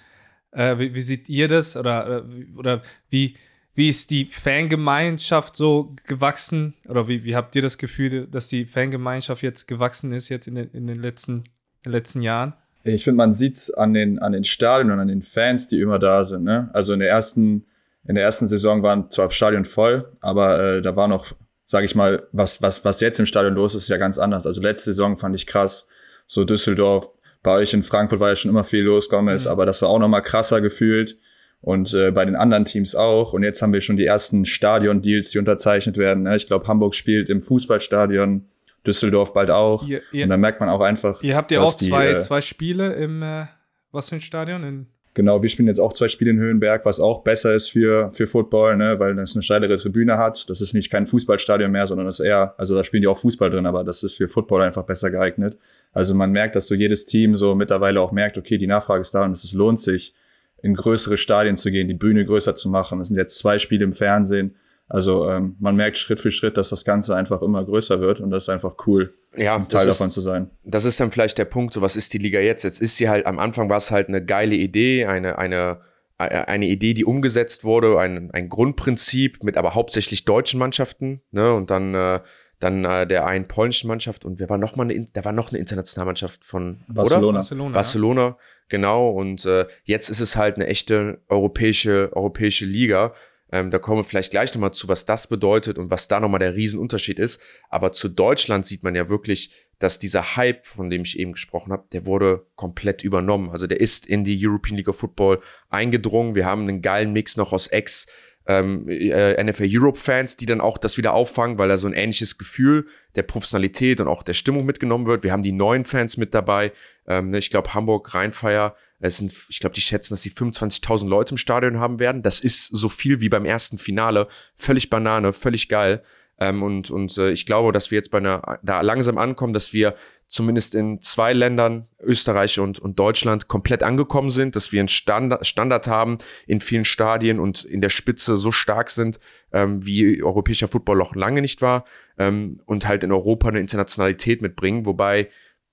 Äh, wie, wie, seht ihr das? Oder, oder wie, wie ist die Fangemeinschaft so gewachsen? Oder wie, wie habt ihr das Gefühl, dass die Fangemeinschaft jetzt gewachsen ist, jetzt in den, in den, letzten, in den letzten Jahren? Ich finde, man sieht es an den, an den Stadien und an den Fans, die immer da sind. Ne? Also in der ersten in der ersten Saison waren zwar Stadion voll, aber äh, da war noch, sage ich mal, was, was, was jetzt im Stadion los ist, ist ja ganz anders. Also letzte Saison fand ich krass, so Düsseldorf, bei euch in Frankfurt war ja schon immer viel los, Gomez, mhm. aber das war auch noch mal krasser gefühlt und äh, bei den anderen Teams auch. Und jetzt haben wir schon die ersten Stadion-Deals, die unterzeichnet werden. Ne? Ich glaube, Hamburg spielt im Fußballstadion, Düsseldorf bald auch. Ihr, ihr, und da merkt man auch einfach. Ihr habt ja auch zwei, die, äh, zwei Spiele im äh, was für ein Stadion? In Genau, wir spielen jetzt auch zwei Spiele in Höhenberg, was auch besser ist für, für Football, ne, weil das eine steilere Tribüne hat. Das ist nicht kein Fußballstadion mehr, sondern das ist eher, also da spielen die auch Fußball drin, aber das ist für Football einfach besser geeignet. Also man merkt, dass so jedes Team so mittlerweile auch merkt, okay, die Nachfrage ist da und es lohnt sich, in größere Stadien zu gehen, die Bühne größer zu machen. Das sind jetzt zwei Spiele im Fernsehen. Also ähm, man merkt Schritt für Schritt, dass das Ganze einfach immer größer wird und das ist einfach cool ja, ein Teil ist, davon zu sein. Das ist dann vielleicht der Punkt, so was ist die Liga jetzt? Jetzt ist sie halt, am Anfang war es halt eine geile Idee, eine, eine, eine Idee, die umgesetzt wurde, ein, ein Grundprinzip mit aber hauptsächlich deutschen Mannschaften, ne, und dann, äh, dann äh, der einen polnischen Mannschaft und wer war noch mal eine, da war noch eine Internationalmannschaft von Barcelona. Oder? Barcelona, Barcelona ja. genau. Und äh, jetzt ist es halt eine echte europäische, europäische Liga ähm, da kommen wir vielleicht gleich nochmal zu, was das bedeutet und was da nochmal der Riesenunterschied ist. Aber zu Deutschland sieht man ja wirklich, dass dieser Hype, von dem ich eben gesprochen habe, der wurde komplett übernommen. Also der ist in die European League of Football eingedrungen. Wir haben einen geilen Mix noch aus Ex- ähm, äh, NFL Europe Fans, die dann auch das wieder auffangen, weil da so ein ähnliches Gefühl der Professionalität und auch der Stimmung mitgenommen wird. Wir haben die neuen Fans mit dabei. Ähm, ne, ich glaube, Hamburg Rheinfeier es sind, ich glaube, die schätzen, dass sie 25.000 Leute im Stadion haben werden. Das ist so viel wie beim ersten Finale. Völlig Banane, völlig geil. Ähm, und und äh, ich glaube, dass wir jetzt bei einer, da langsam ankommen, dass wir zumindest in zwei Ländern, Österreich und, und Deutschland, komplett angekommen sind, dass wir einen Standard, Standard haben in vielen Stadien und in der Spitze so stark sind, ähm, wie europäischer Football noch lange nicht war ähm, und halt in Europa eine Internationalität mitbringen, wobei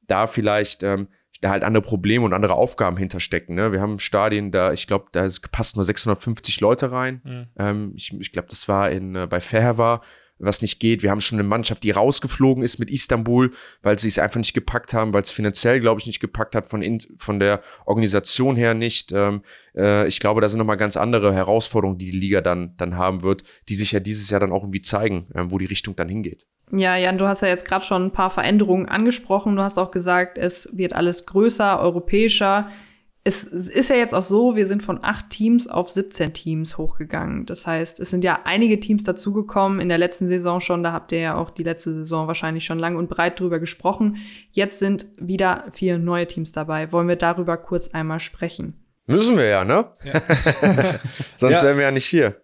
da vielleicht ähm, da halt andere Probleme und andere Aufgaben hinterstecken. Ne? Wir haben Stadien, da, ich glaube, da passen nur 650 Leute rein. Mhm. Ähm, ich ich glaube, das war in, äh, bei Fair war was nicht geht. Wir haben schon eine Mannschaft, die rausgeflogen ist mit Istanbul, weil sie es einfach nicht gepackt haben, weil es finanziell, glaube ich, nicht gepackt hat, von, in, von der Organisation her nicht. Ähm, äh, ich glaube, da sind nochmal ganz andere Herausforderungen, die die Liga dann, dann haben wird, die sich ja dieses Jahr dann auch irgendwie zeigen, äh, wo die Richtung dann hingeht. Ja, Jan, du hast ja jetzt gerade schon ein paar Veränderungen angesprochen. Du hast auch gesagt, es wird alles größer, europäischer es ist ja jetzt auch so, wir sind von acht Teams auf 17 Teams hochgegangen. Das heißt, es sind ja einige Teams dazugekommen in der letzten Saison schon. Da habt ihr ja auch die letzte Saison wahrscheinlich schon lang und breit drüber gesprochen. Jetzt sind wieder vier neue Teams dabei. Wollen wir darüber kurz einmal sprechen? Müssen wir ja, ne? Ja. Sonst ja. wären wir ja nicht hier.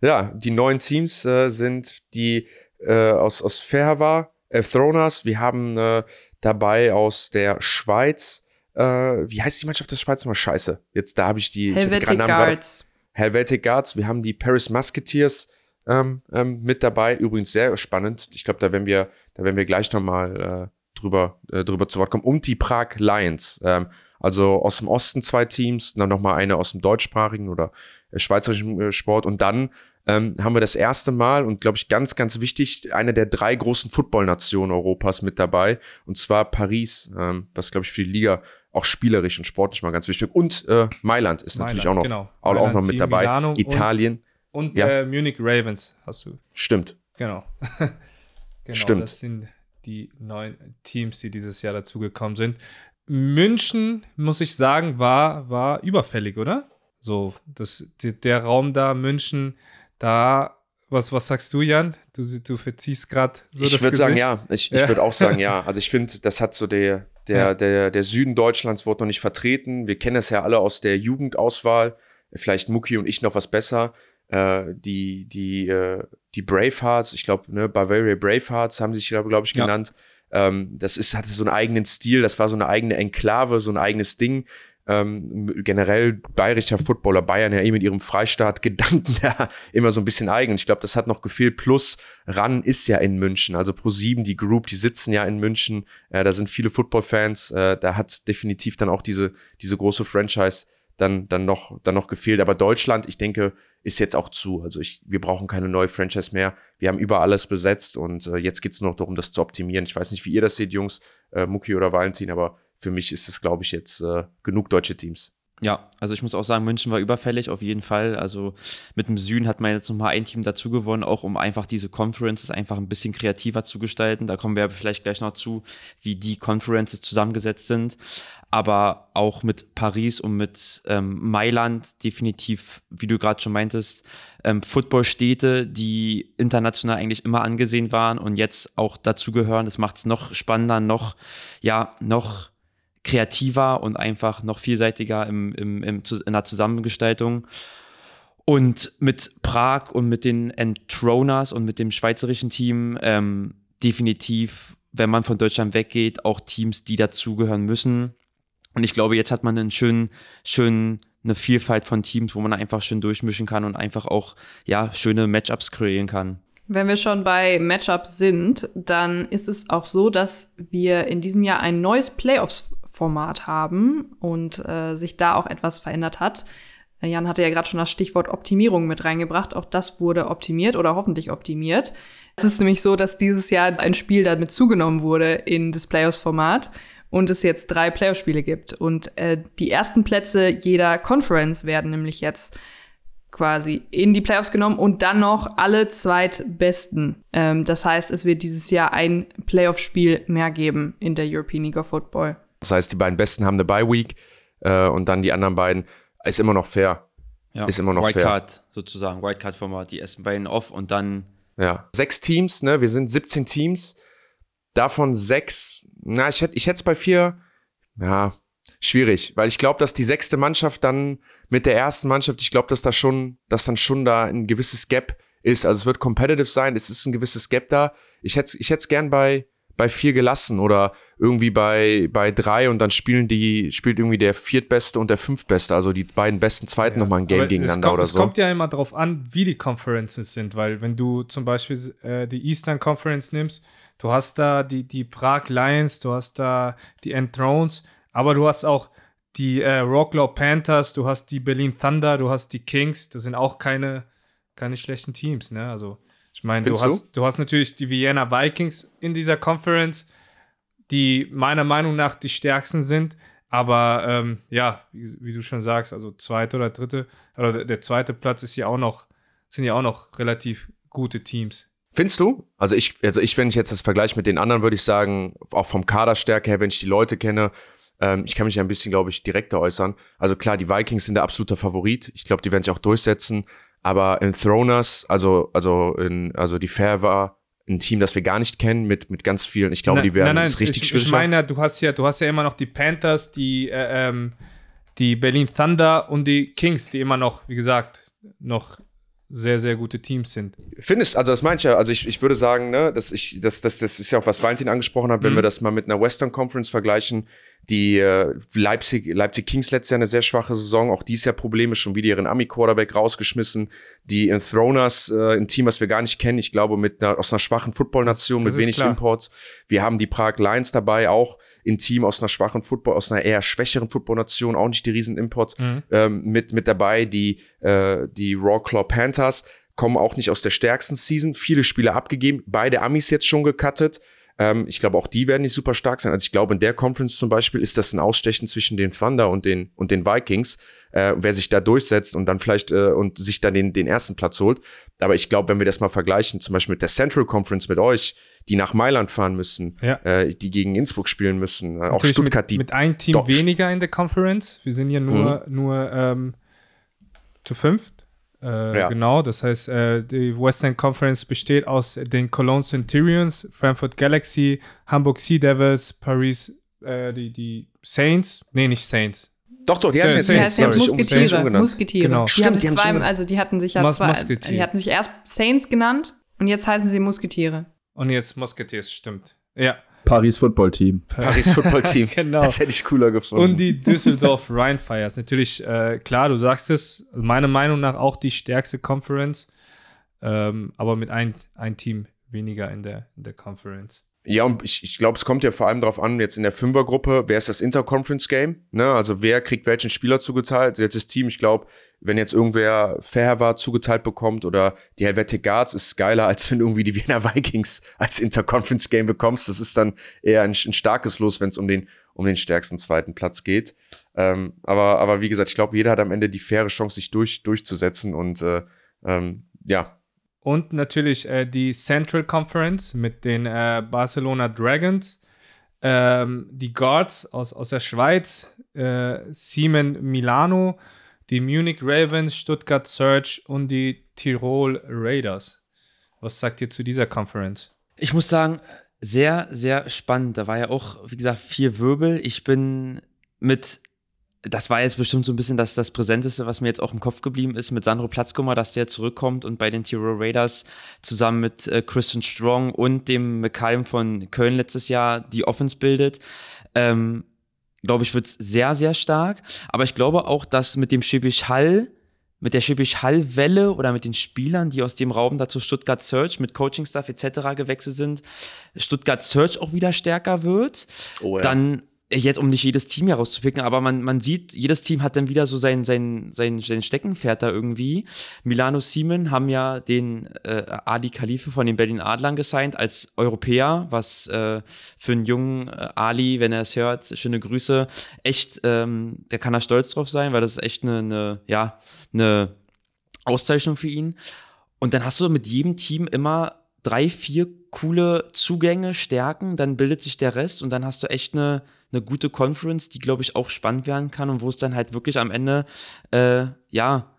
Ja, die neuen Teams äh, sind die äh, aus, aus Ferva, äh, Thronas. Wir haben äh, dabei aus der Schweiz äh, wie heißt die Mannschaft der Schweiz nochmal? Scheiße. Jetzt, da habe ich die. Helvetic ich Guards. Helvetic Guards. Wir haben die Paris Musketeers ähm, ähm, mit dabei. Übrigens sehr spannend. Ich glaube, da werden wir, da werden wir gleich nochmal äh, drüber, äh, drüber zu Wort kommen. Und die Prag Lions. Ähm, also aus dem Osten zwei Teams, dann nochmal eine aus dem deutschsprachigen oder äh, schweizerischen äh, Sport. Und dann ähm, haben wir das erste Mal und glaube ich ganz, ganz wichtig, eine der drei großen Footballnationen Europas mit dabei. Und zwar Paris, ähm, was glaube ich für die Liga auch spielerisch und sportlich mal ganz wichtig. Und äh, Mailand ist Mailand, natürlich auch noch, genau. auch, auch noch mit dabei. Milano Italien. Und, und ja. äh, Munich Ravens hast du. Stimmt. Genau. genau. Stimmt. Das sind die neuen Teams, die dieses Jahr dazugekommen sind. München, muss ich sagen, war, war überfällig, oder? So, das, der Raum da, München, da, was, was sagst du, Jan? Du, du verziehst gerade so Ich würde sagen, ja. Ich, ich ja. würde auch sagen, ja. Also ich finde, das hat so der, der, ja. der, der Süden Deutschlands wurde noch nicht vertreten. Wir kennen es ja alle aus der Jugendauswahl. Vielleicht Muki und ich noch was besser. Äh, die, die, äh, die Bravehearts, ich glaube, ne, Bavaria Bravehearts haben sich, glaube glaub ich, genannt. Ja. Ähm, das ist, hatte so einen eigenen Stil, das war so eine eigene Enklave, so ein eigenes Ding ähm, generell bayerischer Footballer, Bayern ja eh mit ihrem Freistaat-Gedanken da immer so ein bisschen eigen. Ich glaube, das hat noch gefehlt. Plus, RAN ist ja in München, also Pro7, die Group, die sitzen ja in München. Äh, da sind viele Football-Fans. Äh, da hat definitiv dann auch diese, diese große Franchise dann, dann, noch, dann noch gefehlt. Aber Deutschland, ich denke, ist jetzt auch zu. Also ich, wir brauchen keine neue Franchise mehr. Wir haben über alles besetzt und äh, jetzt geht es nur noch darum, das zu optimieren. Ich weiß nicht, wie ihr das seht, Jungs, äh, Muki oder Valentin, aber für mich ist es, glaube ich, jetzt äh, genug deutsche Teams. Ja, also ich muss auch sagen, München war überfällig, auf jeden Fall. Also mit dem Süden hat man jetzt nochmal ein Team dazu gewonnen, auch um einfach diese Conferences einfach ein bisschen kreativer zu gestalten. Da kommen wir vielleicht gleich noch zu, wie die Conferences zusammengesetzt sind. Aber auch mit Paris und mit ähm, Mailand definitiv, wie du gerade schon meintest, ähm, Footballstädte, die international eigentlich immer angesehen waren und jetzt auch dazugehören. Das macht es noch spannender, noch, ja, noch kreativer und einfach noch vielseitiger im, im, im, in der Zusammengestaltung. Und mit Prag und mit den Entronas und mit dem schweizerischen Team ähm, definitiv, wenn man von Deutschland weggeht, auch Teams, die dazugehören müssen. Und ich glaube, jetzt hat man einen schönen, schönen, eine Vielfalt von Teams, wo man einfach schön durchmischen kann und einfach auch ja, schöne Matchups kreieren kann. Wenn wir schon bei Matchups sind, dann ist es auch so, dass wir in diesem Jahr ein neues Playoffs Format haben und äh, sich da auch etwas verändert hat. Jan hatte ja gerade schon das Stichwort Optimierung mit reingebracht. Auch das wurde optimiert oder hoffentlich optimiert. Es ist nämlich so, dass dieses Jahr ein Spiel damit zugenommen wurde in das Playoffs-Format und es jetzt drei Playoff-Spiele gibt. Und äh, die ersten Plätze jeder Conference werden nämlich jetzt quasi in die Playoffs genommen und dann noch alle zweitbesten. Ähm, das heißt, es wird dieses Jahr ein Playoff-Spiel mehr geben in der European League of Football. Das heißt, die beiden Besten haben eine Bye-Week äh, und dann die anderen beiden. Ist immer noch fair. Ja. Ist immer noch White fair. Card sozusagen, Wildcard-Format. Die ersten beiden off und dann. Ja. Sechs Teams, ne? Wir sind 17 Teams. Davon sechs. Na, ich hätte ich es bei vier. Ja, schwierig, weil ich glaube, dass die sechste Mannschaft dann mit der ersten Mannschaft, ich glaube, dass da schon, dass dann schon da ein gewisses Gap ist. Also es wird competitive sein, es ist ein gewisses Gap da. Ich hätte ich es gern bei, bei vier gelassen oder irgendwie bei, bei drei und dann spielen die, spielt irgendwie der viertbeste und der fünftbeste, also die beiden besten Zweiten ja. nochmal ein Game gegeneinander kommt, oder so. Es kommt ja immer darauf an, wie die Conferences sind, weil wenn du zum Beispiel äh, die Eastern Conference nimmst, du hast da die, die Prag Lions, du hast da die Enthrones, aber du hast auch die äh, Rocklaw Panthers, du hast die Berlin Thunder, du hast die Kings, das sind auch keine, keine schlechten Teams, ne? Also Ich meine, du hast, du hast natürlich die Vienna Vikings in dieser Conference, die meiner Meinung nach die stärksten sind. Aber ähm, ja, wie, wie, du schon sagst, also zweite oder dritte, oder der zweite Platz ist ja auch noch, sind ja auch noch relativ gute Teams. Findest du? Also ich, also ich, wenn ich jetzt das vergleiche mit den anderen, würde ich sagen, auch vom Kaderstärke her, wenn ich die Leute kenne, ähm, ich kann mich ja ein bisschen, glaube ich, direkter äußern. Also klar, die Vikings sind der absolute Favorit. Ich glaube, die werden sich auch durchsetzen. Aber in Throners, also, also, in, also die Fair war ein Team, das wir gar nicht kennen, mit, mit ganz vielen, ich glaube, die werden es richtig ich, schwierig. Ich meine, du hast ja, du hast ja immer noch die Panthers, die, äh, ähm, die Berlin Thunder und die Kings, die immer noch, wie gesagt, noch sehr, sehr gute Teams sind. Findest, also das meine ich ja, also ich, ich würde sagen, ne, dass ich, das, das, das ist ja auch, was Valentin angesprochen hat, wenn mhm. wir das mal mit einer Western Conference vergleichen, die äh, Leipzig, Leipzig Kings letztes Jahr eine sehr schwache Saison, auch dies Jahr Probleme, schon wieder ihren Ami-Quarterback rausgeschmissen. Die Enthroners, äh, ein Team, was wir gar nicht kennen, ich glaube, mit einer, aus einer schwachen Football-Nation, mit wenig klar. Imports. Wir haben die Prag Lions dabei, auch ein Team aus einer schwachen Football, aus einer eher schwächeren Football-Nation, auch nicht die riesen Imports, mhm. ähm, mit, mit dabei, die, äh, die Raw Claw Panthers kommen auch nicht aus der stärksten Season, viele Spiele abgegeben, beide Amis jetzt schon gecuttet. Ähm, ich glaube, auch die werden nicht super stark sein. Also ich glaube, in der Conference zum Beispiel ist das ein Ausstechen zwischen den Thunder und den, und den Vikings. Äh, wer sich da durchsetzt und dann vielleicht äh, und sich dann den, den ersten Platz holt. Aber ich glaube, wenn wir das mal vergleichen, zum Beispiel mit der Central Conference mit euch, die nach Mailand fahren müssen, ja. äh, die gegen Innsbruck spielen müssen, äh, auch Stuttgart, mit, die. Mit einem Team weniger in der Conference. Wir sind ja nur, mhm. nur ähm, zu fünft. Äh, ja. Genau, das heißt, äh, die Western Conference besteht aus den Cologne Centurions, Frankfurt Galaxy, Hamburg Sea Devils, Paris, äh, die, die Saints, nee, nicht Saints. Doch, doch, die heißen jetzt, Saints, Musketiere. Musketiere. Genau. Die, Stimmt, haben sich zwei, also die hatten sich ja Mus zwei, die hatten sich erst Saints genannt und jetzt heißen sie Musketiere. Und jetzt Musketeers, stimmt. Ja. Paris Football Team. Paris Football Team. genau. Das hätte ich cooler gefunden. Und die Düsseldorf Rheinfires. Natürlich, äh, klar, du sagst es, meiner Meinung nach auch die stärkste Conference, ähm, aber mit ein, ein Team weniger in der, in der Conference. Ja, und ich, ich glaube, es kommt ja vor allem darauf an, jetzt in der Fünfergruppe, wer ist das Interconference-Game? Ne? Also wer kriegt welchen Spieler zugeteilt? Jetzt das Team, ich glaube, wenn jetzt irgendwer Fairwa zugeteilt bekommt oder die Helvetic Guards, ist geiler, als wenn irgendwie die Wiener Vikings als Interconference-Game bekommst. Das ist dann eher ein, ein starkes Los, wenn es um den, um den stärksten zweiten Platz geht. Ähm, aber, aber wie gesagt, ich glaube, jeder hat am Ende die faire Chance, sich durch, durchzusetzen und äh, ähm, ja, und natürlich äh, die Central Conference mit den äh, Barcelona Dragons, ähm, die Guards aus, aus der Schweiz, äh, Siemen Milano, die Munich Ravens, Stuttgart Surge und die Tirol Raiders. Was sagt ihr zu dieser Conference? Ich muss sagen, sehr, sehr spannend. Da war ja auch, wie gesagt, vier Wirbel. Ich bin mit das war jetzt bestimmt so ein bisschen das, das Präsenteste, was mir jetzt auch im Kopf geblieben ist, mit Sandro Platzkummer, dass der zurückkommt und bei den Tirol Raiders zusammen mit äh, Christian Strong und dem McCallum von Köln letztes Jahr die Offense bildet. Ähm, glaube ich, wird es sehr, sehr stark. Aber ich glaube auch, dass mit dem Schäbisch Hall, mit der Schäbisch Hall-Welle oder mit den Spielern, die aus dem Raum dazu Stuttgart Search mit Coaching-Staff etc. gewechselt sind, Stuttgart Search auch wieder stärker wird. Oh ja. Dann jetzt um nicht jedes Team herauszupicken, aber man, man sieht, jedes Team hat dann wieder so sein, sein, sein, sein Steckenpferd da irgendwie. Milano Siemen haben ja den äh, Ali Khalife von den Berlin Adlern gesigned als Europäer, was äh, für einen jungen äh, Ali, wenn er es hört, schöne Grüße, echt, ähm, der kann da stolz drauf sein, weil das ist echt eine, eine ja, eine Auszeichnung für ihn. Und dann hast du mit jedem Team immer drei, vier coole Zugänge, Stärken, dann bildet sich der Rest und dann hast du echt eine eine gute Conference, die, glaube ich, auch spannend werden kann und wo es dann halt wirklich am Ende, äh, ja,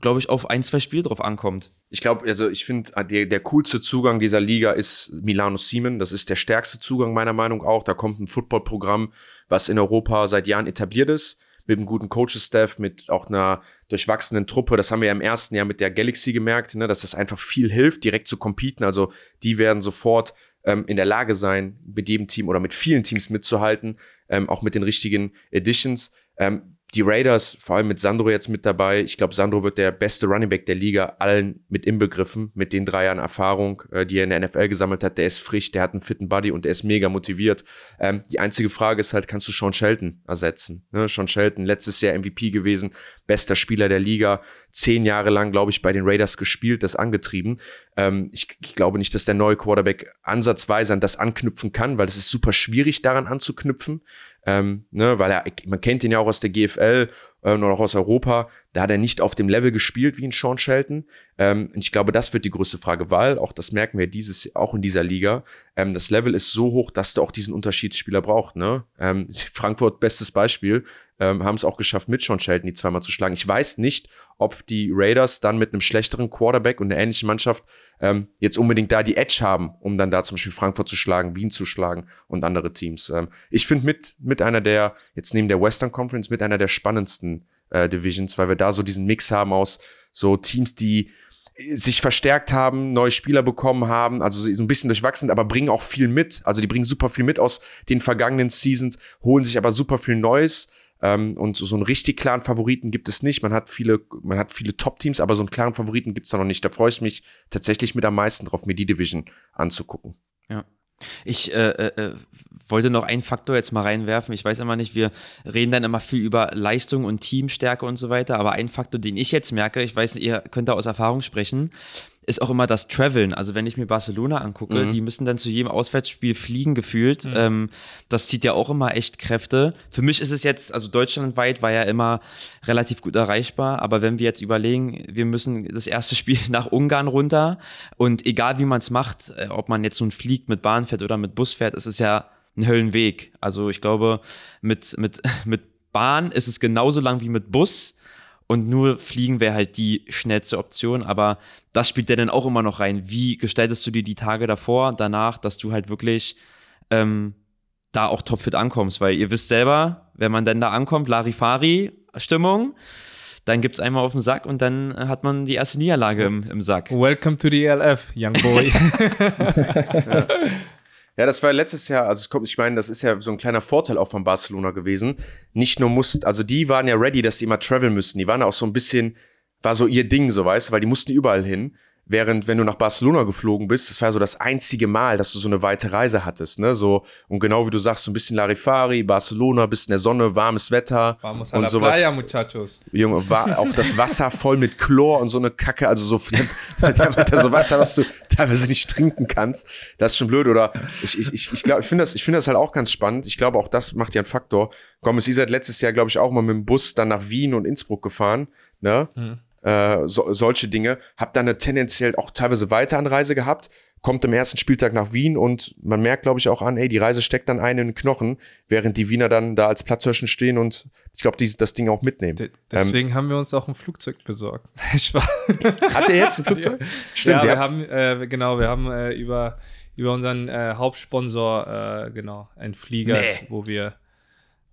glaube ich, auf ein, zwei Spiele drauf ankommt. Ich glaube, also ich finde, ah, der, der coolste Zugang dieser Liga ist Milano Siemen. Das ist der stärkste Zugang meiner Meinung auch. Da kommt ein Footballprogramm, was in Europa seit Jahren etabliert ist, mit einem guten Coaches-Staff, mit auch einer durchwachsenen Truppe. Das haben wir ja im ersten Jahr mit der Galaxy gemerkt, ne, dass das einfach viel hilft, direkt zu competen. Also die werden sofort ähm, in der Lage sein, mit jedem Team oder mit vielen Teams mitzuhalten, ähm, auch mit den richtigen Editions. Ähm, die Raiders, vor allem mit Sandro jetzt mit dabei, ich glaube, Sandro wird der beste Running Back der Liga, allen mit inbegriffen, mit den drei Jahren Erfahrung, äh, die er in der NFL gesammelt hat. Der ist frisch, der hat einen fitten Buddy und der ist mega motiviert. Ähm, die einzige Frage ist halt, kannst du Sean Shelton ersetzen? Ne? Sean Shelton, letztes Jahr MVP gewesen, bester Spieler der Liga, zehn Jahre lang, glaube ich, bei den Raiders gespielt, das angetrieben. Ähm, ich, ich glaube nicht, dass der neue Quarterback ansatzweise an das anknüpfen kann, weil es ist super schwierig, daran anzuknüpfen. Ähm, ne, weil er, man kennt ihn ja auch aus der GFL äh, auch aus Europa. Da hat er nicht auf dem Level gespielt wie ein Sean Shelton. Ähm, und ich glaube, das wird die größte Frage, weil auch das merken wir dieses, auch in dieser Liga. Ähm, das Level ist so hoch, dass du auch diesen Unterschiedsspieler brauchst. Ne? Ähm, Frankfurt, bestes Beispiel ähm, haben es auch geschafft, mit Sean Shelton die zweimal zu schlagen. Ich weiß nicht, ob die Raiders dann mit einem schlechteren Quarterback und einer ähnlichen Mannschaft ähm, jetzt unbedingt da die Edge haben, um dann da zum Beispiel Frankfurt zu schlagen, Wien zu schlagen und andere Teams. Ähm, ich finde mit, mit einer der, jetzt neben der Western Conference, mit einer der spannendsten äh, Divisions, weil wir da so diesen Mix haben aus so Teams, die sich verstärkt haben, neue Spieler bekommen haben, also so ein bisschen durchwachsen, aber bringen auch viel mit. Also die bringen super viel mit aus den vergangenen Seasons, holen sich aber super viel Neues. Ähm, und so, so einen richtig klaren Favoriten gibt es nicht. Man hat viele, man hat viele Top-Teams, aber so einen klaren Favoriten gibt es da noch nicht. Da freue ich mich tatsächlich mit am meisten drauf, mir die Division anzugucken. Ja. Ich äh, äh, äh, wollte noch einen Faktor jetzt mal reinwerfen. Ich weiß immer nicht, wir reden dann immer viel über Leistung und Teamstärke und so weiter, aber ein Faktor, den ich jetzt merke, ich weiß ihr könnt da aus Erfahrung sprechen, ist auch immer das Traveln. Also wenn ich mir Barcelona angucke, mhm. die müssen dann zu jedem Auswärtsspiel fliegen gefühlt. Mhm. Ähm, das zieht ja auch immer echt Kräfte. Für mich ist es jetzt, also deutschlandweit war ja immer relativ gut erreichbar, aber wenn wir jetzt überlegen, wir müssen das erste Spiel nach Ungarn runter und egal wie man es macht, äh, ob man jetzt nun fliegt, mit Bahn fährt oder mit Bus fährt, ist es ja ein Höllenweg. Also ich glaube, mit, mit, mit Bahn ist es genauso lang wie mit Bus und nur fliegen wäre halt die schnellste Option, aber das spielt ja dann auch immer noch rein. Wie gestaltest du dir die Tage davor, danach, dass du halt wirklich ähm, da auch topfit ankommst? Weil ihr wisst selber, wenn man dann da ankommt, Larifari-Stimmung, dann gibt es einmal auf den Sack und dann hat man die erste Niederlage im, im Sack. Welcome to the ELF, young boy. ja. Ja, das war letztes Jahr, also es kommt, ich meine, das ist ja so ein kleiner Vorteil auch von Barcelona gewesen. Nicht nur mussten, also die waren ja ready, dass sie immer traveln müssten. Die waren auch so ein bisschen, war so ihr Ding, so weißt du, weil die mussten überall hin. Während, wenn du nach Barcelona geflogen bist, das war so das einzige Mal, dass du so eine weite Reise hattest, ne? So, und genau wie du sagst, so ein bisschen Larifari, Barcelona, bisschen der Sonne, warmes Wetter. Vamos und a la sowas. playa, muchachos. Junge, war auch das Wasser voll mit Chlor und so eine Kacke, also so, so Wasser, was du teilweise nicht trinken kannst. Das ist schon blöd, oder? Ich, ich, ich, ich glaube, ich finde das, ich finde das halt auch ganz spannend. Ich glaube, auch das macht ja einen Faktor. Gomez, ihr seid letztes Jahr, glaube ich, auch mal mit dem Bus dann nach Wien und Innsbruck gefahren, ne? Mhm. Äh, so, solche Dinge. Hab dann eine tendenziell auch teilweise weiter Anreise gehabt, kommt am ersten Spieltag nach Wien und man merkt, glaube ich, auch an, ey, die Reise steckt dann einen in den Knochen, während die Wiener dann da als Platzhirschen stehen und ich glaube, die das Ding auch mitnehmen. De deswegen ähm, haben wir uns auch ein Flugzeug besorgt. Hat der jetzt ein Flugzeug? ja. Stimmt, ja, wir haben, äh, genau, wir haben äh, über, über unseren äh, Hauptsponsor, äh, genau, einen Flieger, Nee. wo wir,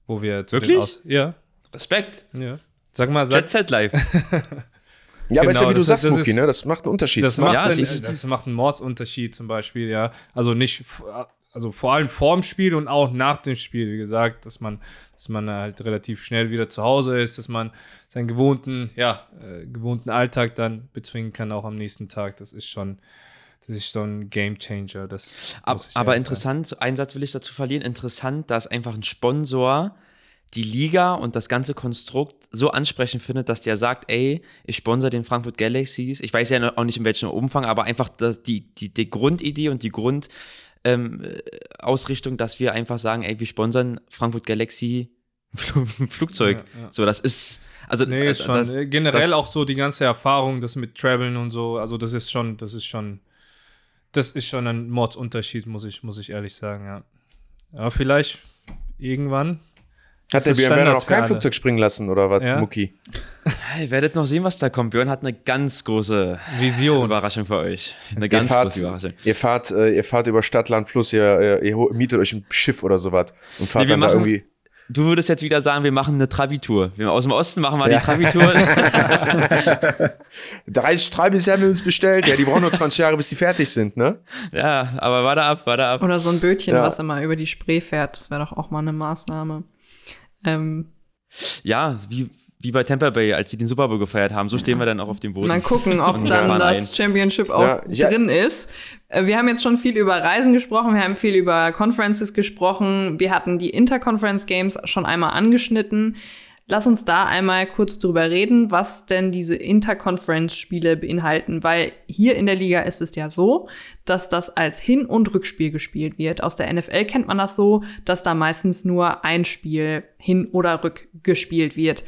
wo wir zu Wirklich? den Aus ja, Respekt. ja. Sag mal, sag, Jet Set Live. ja, aber ist ja genau, wie du das- sagst, das Muki, ist- ne? Das macht einen Unterschied. das macht, Ja, einen, es ist- das macht einen Mordsunterschied zum Beispiel, ja. Also nicht, also vor allem vorm Spiel und auch nach dem Spiel, wie gesagt, dass man, dass man halt relativ schnell wieder zu Hause ist, dass man seinen gewohnten, ja, äh, gewohnten Alltag dann bezwingen kann, auch am nächsten Tag. Das ist schon, das ist schon ein Game Changer. Das Ab, aber ehrlich sagen. interessant, einen Satz will ich dazu verlieren, interessant, dass einfach ein Sponsor die Liga und das ganze Konstrukt so ansprechend findet, dass der sagt, ey, ich sponsor den Frankfurt Galaxies. Ich weiß ja auch nicht in welchem Umfang, aber einfach das, die, die, die Grundidee und die Grundausrichtung, ähm, äh, dass wir einfach sagen, ey, wir sponsern Frankfurt Galaxy Flugzeug. Ja, ja. So, das ist, also Nee, äh, ist schon. das, äh, generell das- auch so die ganze Erfahrung, das mit Traveln und so, also das ist schon, das ist schon, das ist schon ein Mordsunterschied, muss ich, muss ich ehrlich sagen, ja. Aber vielleicht irgendwann. Hat der Björn noch kein. Flugzeug springen lassen, oder was, Ja. Muki? Ihr werdet noch sehen, was da kommt. Björn hat eine ganz große Vision. Überraschung für euch. Eine Ihr ganz fahrt, große Überraschung. ihr fahrt, äh, ihr fahrt über Stadt, Land, Fluss, ihr, ihr, ihr mietet euch ein Schiff oder sowas und fahrt Nee, dann da machen- irgendwie. Du würdest jetzt wieder sagen, wir machen eine Trabi-Tour. Aus dem Osten machen wir Ja. die Trabi-Tour. Drei Streibis haben wir uns bestellt. Ja, die brauchen nur 20 Jahre, bis die fertig sind, ne? ja, aber warte ab, warte ab. Oder so ein Bötchen, Ja. was immer über die Spree fährt. Das wäre doch auch mal eine Maßnahme. Ähm, Ja, wie, wie bei Tampa Bay, als sie den Super Bowl gefeiert haben. So stehen wir dann auch auf dem Boden. Mal gucken, ob dann das Championship auch ja, ja. drin ist. Äh, wir haben jetzt schon viel über Reisen gesprochen, wir haben viel über Conferences gesprochen, wir hatten die Interconference Games schon einmal angeschnitten. Lass uns da einmal kurz drüber reden, was denn diese Interconference-Spiele beinhalten, weil hier in der Liga ist es ja so, dass das als Hin- und Rückspiel gespielt wird. Aus der NFL kennt man das so, dass da meistens nur ein Spiel hin oder rück gespielt wird.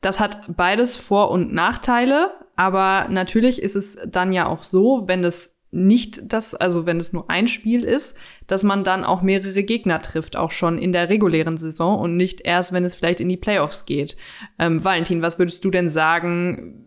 Das hat beides Vor- und Nachteile, aber natürlich ist es dann ja auch so, wenn es nicht das, also wenn es nur ein Spiel ist, dass man dann auch mehrere Gegner trifft, auch schon in der regulären Saison und nicht erst, wenn es vielleicht in die Playoffs geht. Ähm, Valentin, was würdest du denn sagen?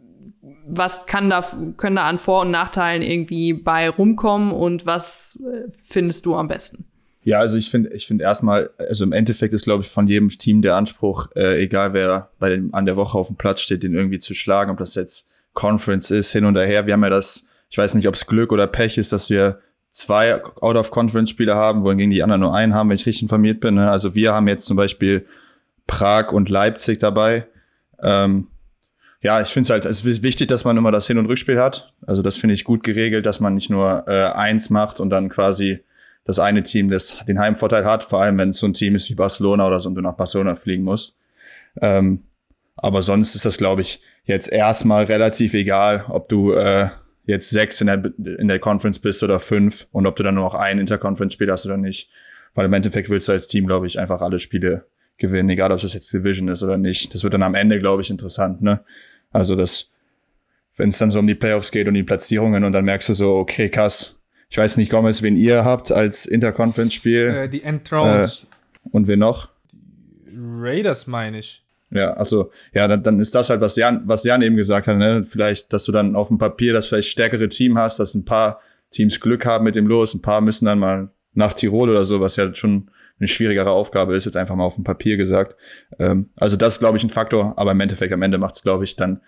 Was kann da, können da an Vor- und Nachteilen irgendwie bei rumkommen und was äh, findest du am besten? Ja, also ich finde, ich finde erstmal, also im Endeffekt ist, glaube ich, von jedem Team der Anspruch, äh, egal wer bei dem, an der Woche auf dem Platz steht, den irgendwie zu schlagen, ob das jetzt Conference ist, hin und her. Wir haben ja das ich weiß nicht, ob es Glück oder Pech ist, dass wir zwei Out-of-Conference-Spiele haben, wohingegen die anderen nur einen haben, wenn ich richtig informiert bin. Ne? Also wir haben jetzt zum Beispiel Prag und Leipzig dabei. Ähm, ja, ich finde es halt, es ist wichtig, dass man immer das Hin- und Rückspiel hat. Also das finde ich gut geregelt, dass man nicht nur äh, eins macht und dann quasi das eine Team das den Heimvorteil hat, vor allem wenn es so ein Team ist wie Barcelona oder so und du nach Barcelona fliegen musst. Ähm, aber sonst ist das, glaube ich, jetzt erstmal relativ egal, ob du äh, jetzt sechs in der, in der Conference bist oder fünf und ob du dann nur noch ein Interconference-Spiel hast oder nicht. Weil im Endeffekt willst du als Team, glaube ich, einfach alle Spiele gewinnen, egal ob das jetzt Division ist oder nicht. Das wird dann am Ende, glaube ich, interessant, ne? Also das, wenn es dann so um die Playoffs geht und die Platzierungen und dann merkst du so, okay, krass, ich weiß nicht, Gomez, wen ihr habt als Interconference-Spiel. Äh, die Enthroned. Äh, und wen noch? Die Raiders, meine ich. Ja, also ja, dann, dann ist das halt, was Jan, was Jan eben gesagt hat, ne? Vielleicht, dass du dann auf dem Papier das vielleicht stärkere Team hast, dass ein paar Teams Glück haben mit dem Los, ein paar müssen dann mal nach Tirol oder so, was ja schon eine schwierigere Aufgabe ist, jetzt einfach mal auf dem Papier gesagt. Ähm, also das ist, glaube ich, ein Faktor, aber im Endeffekt am Ende macht es, glaube ich, dann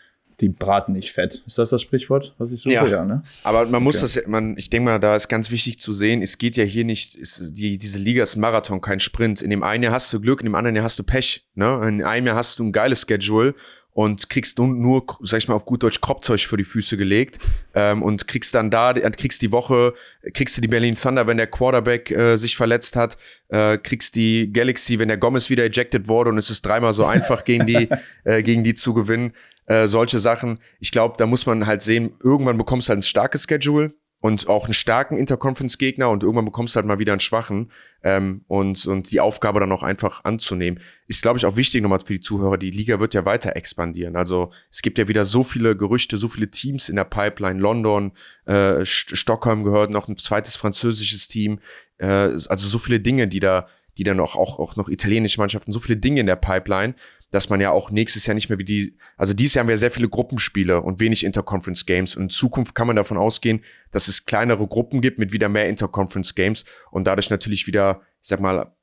die braten nicht fett. Ist das das Sprichwort, was ich suche? Ja, ja ne? aber man muss okay. das, man, ich denke mal, da ist ganz wichtig zu sehen, es geht ja hier nicht, ist, die, diese Liga ist Marathon, kein Sprint. In dem einen Jahr hast du Glück, in dem anderen Jahr hast du Pech. Ne? In einem Jahr hast du ein geiles Schedule und kriegst nur, nur, sag ich mal auf gut Deutsch, Kropfzeug für die Füße gelegt ähm, und kriegst dann da, kriegst die Woche, kriegst du die Berlin Thunder, wenn der Quarterback äh, sich verletzt hat, äh, kriegst die Galaxy, wenn der Gomez wieder ejected wurde und es ist dreimal so einfach gegen die, äh, gegen die zu gewinnen äh, solche Sachen. Ich glaube, da muss man halt sehen, irgendwann bekommst du halt ein starkes Schedule und auch einen starken Interconference-Gegner und irgendwann bekommst du halt mal wieder einen schwachen ähm, und, und die Aufgabe dann auch einfach anzunehmen. Ist, glaube ich, auch wichtig nochmal für die Zuhörer, die Liga wird ja weiter expandieren. Also es gibt ja wieder so viele Gerüchte, so viele Teams in der Pipeline. London, äh, Stockholm gehört noch ein zweites französisches Team. Äh, also so viele Dinge, die da die dann auch, auch, auch noch italienische Mannschaften, so viele Dinge in der Pipeline, dass man ja auch nächstes Jahr nicht mehr wie die, also dieses Jahr haben wir sehr viele Gruppenspiele und wenig Interconference Games. Und in Zukunft kann man davon ausgehen, dass es kleinere Gruppen gibt mit wieder mehr Interconference Games und dadurch natürlich wieder, ich sag mal,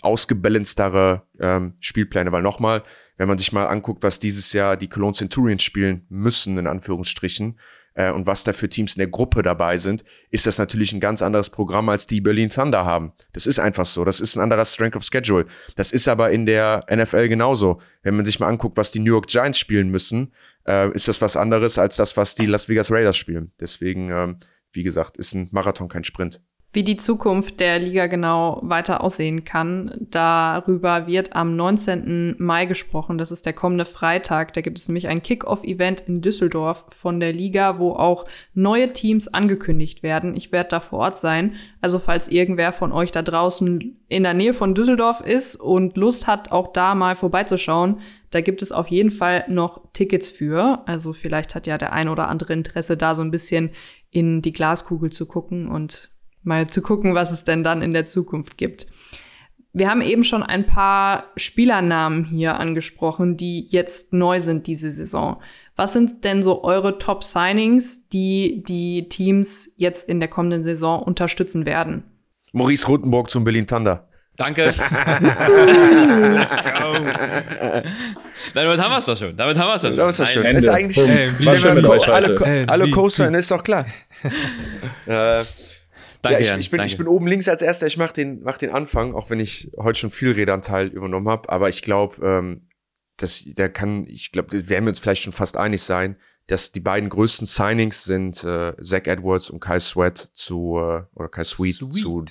ausgebalancedere ähm, Spielpläne, weil nochmal, wenn man sich mal anguckt, was dieses Jahr die Cologne Centurions spielen müssen, in Anführungsstrichen, äh, und was da für Teams in der Gruppe dabei sind, ist das natürlich ein ganz anderes Programm, als die Berlin Thunder haben. Das ist einfach so. Das ist ein anderer Strength of Schedule. Das ist aber in der NFL genauso. Wenn man sich mal anguckt, was die New York Giants spielen müssen, äh, ist das was anderes als das, was die Las Vegas Raiders spielen. Deswegen, ähm, wie gesagt, ist ein Marathon kein Sprint. Wie die Zukunft der Liga genau weiter aussehen kann, darüber wird am 19. Mai gesprochen. Das ist der kommende Freitag. Da gibt es nämlich ein Kick-Off-Event in Düsseldorf von der Liga, wo auch neue Teams angekündigt werden. Ich werde da vor Ort sein. Also falls irgendwer von euch da draußen in der Nähe von Düsseldorf ist und Lust hat, auch da mal vorbeizuschauen, da gibt es auf jeden Fall noch Tickets für. Also vielleicht hat ja der ein oder andere Interesse, da so ein bisschen in die Glaskugel zu gucken und mal zu gucken, was es denn dann in der Zukunft gibt. Wir haben eben schon ein paar Spielernamen hier angesprochen, die jetzt neu sind diese Saison. Was sind denn so eure Top-Signings, die die Teams jetzt in der kommenden Saison unterstützen werden? Maurice Rotenburg zum Berlin Thunder. Danke. Let's go. damit haben wir es doch schon. Damit haben wir es doch schon. Damit ist das schon. Ist eigentlich, hey, alle, alle Co-Sign ist doch klar. äh, Danke, ja, ich, ich, bin, danke. ich bin oben links als erster. Ich mache den, mach den Anfang, auch wenn ich heute schon viel Redanteil übernommen habe. Aber ich glaube, ähm, das, der kann, ich glaube, da werden wir uns vielleicht schon fast einig sein, dass die beiden größten Signings sind äh, Zach Edwards und Kai Sweat zu äh, oder Kai Sweet, Sweet. zu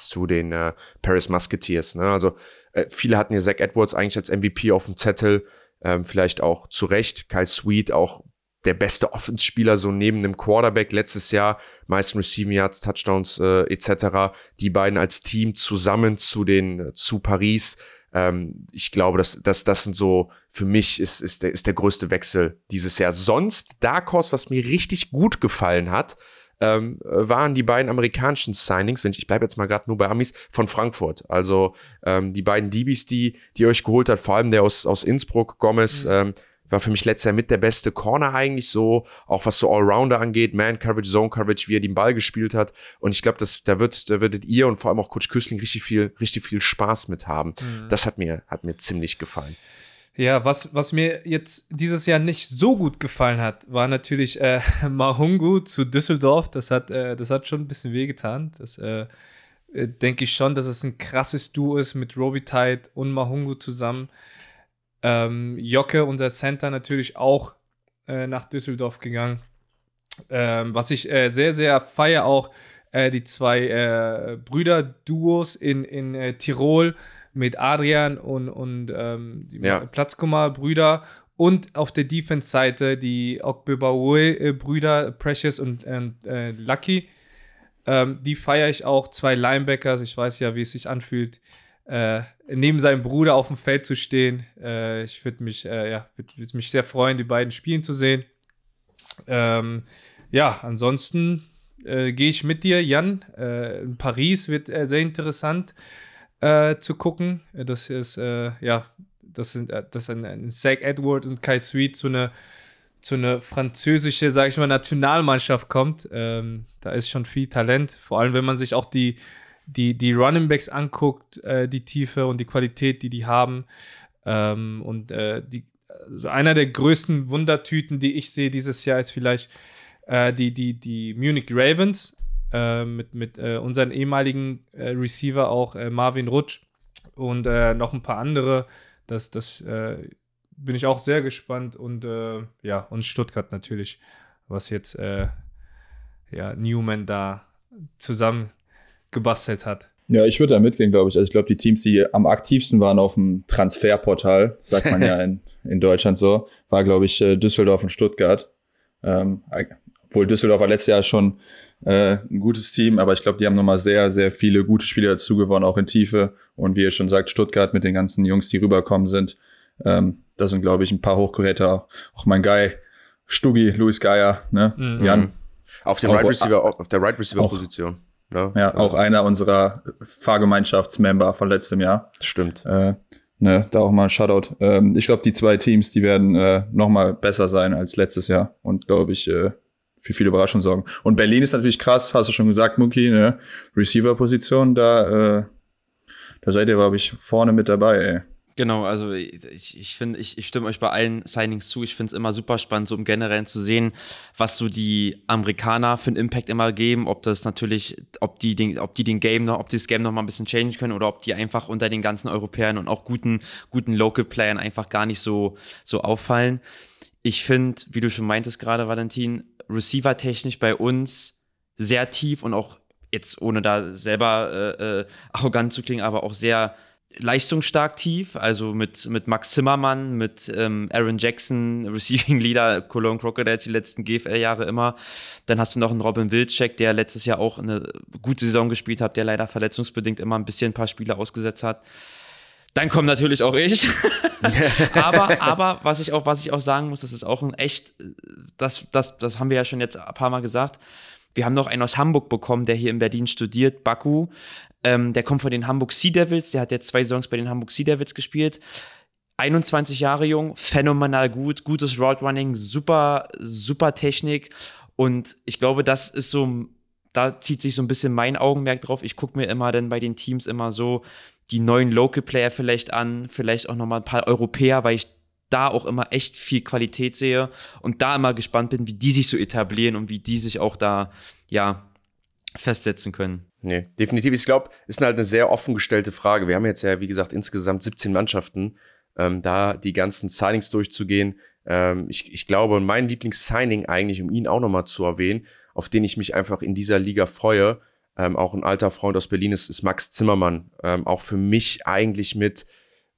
zu den äh, Paris Musketeers. Ne? Also äh, viele hatten ja Zach Edwards eigentlich als MVP auf dem Zettel, ähm, vielleicht auch zu Recht. Kai Sweet auch der beste Offenspieler so neben dem Quarterback letztes Jahr, meisten Receiving Yards, Touchdowns äh, etc. Die beiden als Team zusammen zu den zu Paris. Ähm, ich glaube, dass dass das sind so für mich ist ist der ist der größte Wechsel dieses Jahr. Sonst Dark Horse, was mir richtig gut gefallen hat, ähm, waren die beiden amerikanischen Signings, wenn ich, ich bleibe jetzt mal gerade nur bei Amis, von Frankfurt. Also ähm, die beiden DBs, die, die euch geholt hat, vor allem der aus, aus Innsbruck, Gomez, ähm, war für mich letztes Jahr mit der beste Corner eigentlich so, auch was so Allrounder angeht, Man Coverage, Zone Coverage, wie er den Ball gespielt hat. Und ich glaube, da wird, da würdet ihr und vor allem auch Coach Küssling richtig viel, richtig viel Spaß mit haben. Das hat mir, hat mir ziemlich gefallen. Ja, was, was mir jetzt dieses Jahr nicht so gut gefallen hat, war natürlich äh, Mahungu zu Düsseldorf. Das hat, äh, das hat schon ein bisschen wehgetan. Das äh, äh, denke ich schon, dass es ein krasses Duo ist mit Robitaille und Mahungu zusammen. Ähm, Jocke, unser Center, natürlich auch äh, nach Düsseldorf gegangen. Ähm, was ich äh, sehr, sehr feier auch, äh, die zwei äh, Brüder-Duos in, in äh, Tirol mit Adrian und, und ähm, die Ja. Platzkummer-Brüder und auf der Defense-Seite die Okbebaoe-Brüder, Precious und, und äh, Lucky. Ähm, die feiere ich auch. Zwei Linebackers. Ich weiß ja, wie es sich anfühlt, äh, neben seinem Bruder auf dem Feld zu stehen. Äh, ich würde mich, äh, ja, würd, würd mich sehr freuen, die beiden spielen zu sehen. Ähm, ja, ansonsten äh, gehe ich mit dir, Jan. Äh, in Paris wird äh, sehr interessant äh, zu gucken. Äh, Das ist, äh, ja, das sind, äh, das sind ein Zach Edward und Kai Sweet zu einer zu einer französische, sage ich mal, Nationalmannschaft kommt. Ähm, da ist schon viel Talent. Vor allem, wenn man sich auch die, die, die Running Backs anguckt, äh, die Tiefe und die Qualität, die die haben. Ähm, und äh, die, also einer der größten Wundertüten, die ich sehe dieses Jahr, ist vielleicht äh, die, die, die Munich Ravens äh, mit, mit äh, unseren ehemaligen äh, Receiver, auch Marvin Rutsch und noch ein paar andere. Das, das bin ich auch sehr gespannt und ja, und Stuttgart natürlich, was jetzt ja, Newman da zusammen gebastelt hat. Ja, ich würde da mitgehen, glaube ich. Also ich glaube, die Teams, die am aktivsten waren auf dem Transferportal, sagt man ja in, in Deutschland so, war, glaube ich, äh, Düsseldorf und Stuttgart. Ähm, obwohl Düsseldorf war letztes Jahr schon äh, ein gutes Team, aber ich glaube, die haben nochmal sehr, sehr viele gute Spieler dazu gewonnen, auch in Tiefe. Und wie ihr schon sagt, Stuttgart mit den ganzen Jungs, die rüberkommen sind, ähm, das sind, glaube ich, ein paar Hochkaräter. Auch mein Guy, Stuggi, Luis Geier, ne? Jan, Auf der Auch- Right Receiver, auf der Right Receiver Position. Ne? ja, auch einer unserer Fahrgemeinschaftsmember von letztem Jahr. Stimmt. Äh, ne, da auch mal ein Shoutout. Ähm, ich glaube, die zwei Teams, die werden äh, noch mal besser sein als letztes Jahr und glaube ich äh, für viele Überraschungen sorgen. Und Berlin ist natürlich krass, hast du schon gesagt, Muki, ne? Receiver-Position, da, äh, da seid ihr, glaube ich, vorne mit dabei, ey. Genau, also ich, ich finde, ich, ich stimme euch bei allen Signings zu. Ich finde es immer super spannend, so im Generellen zu sehen, was so die Amerikaner für einen Impact immer geben, ob das natürlich, ob die den, ob die den Game noch, ob die das Game noch mal ein bisschen changen können oder ob die einfach unter den ganzen Europäern und auch guten, guten Local Playern einfach gar nicht so, so auffallen. Ich finde, wie du schon meintest gerade, Valentin, Receiver-technisch bei uns sehr tief und auch jetzt ohne da selber äh, äh, arrogant zu klingen, aber auch sehr leistungsstark tief, also mit, mit Max Zimmermann, mit ähm, Aaron Jackson, Receiving Leader, Cologne Crocodiles die letzten GFL-Jahre immer. Dann hast du noch einen Robin Wilczek, der letztes Jahr auch eine gute Saison gespielt hat, der leider verletzungsbedingt immer ein bisschen ein paar Spiele ausgesetzt hat. Dann kommt natürlich auch ich. aber, aber was ich auch, was ich auch sagen muss, das ist auch ein echt, das, das, das haben wir ja schon jetzt ein paar Mal gesagt. Wir haben noch einen aus Hamburg bekommen, der hier in Berlin studiert, Baku. Ähm, der kommt von den Hamburg Sea Devils. Der hat jetzt zwei Saisons bei den Hamburg Sea Devils gespielt. 21 Jahre jung, phänomenal gut, gutes Roadrunning, super, super Technik. Und ich glaube, das ist so, da zieht sich so ein bisschen mein Augenmerk drauf. Ich gucke mir immer dann bei den Teams immer so die neuen Local Player vielleicht an, vielleicht auch nochmal ein paar Europäer, weil ich da auch immer echt viel Qualität sehe und da immer gespannt bin, wie die sich so etablieren und wie die sich auch da, ja, festsetzen können. Nee, definitiv. Ich glaube, ist halt eine sehr offen gestellte Frage. Wir haben jetzt ja, wie gesagt, insgesamt 17 Mannschaften. ähm, da die ganzen Signings durchzugehen. Ähm, ich, ich glaube, mein Lieblings-Signing eigentlich, um ihn auch nochmal zu erwähnen, auf den ich mich einfach in dieser Liga freue, ähm, auch ein alter Freund aus Berlin ist, ist Max Zimmermann. Ähm, auch für mich eigentlich mit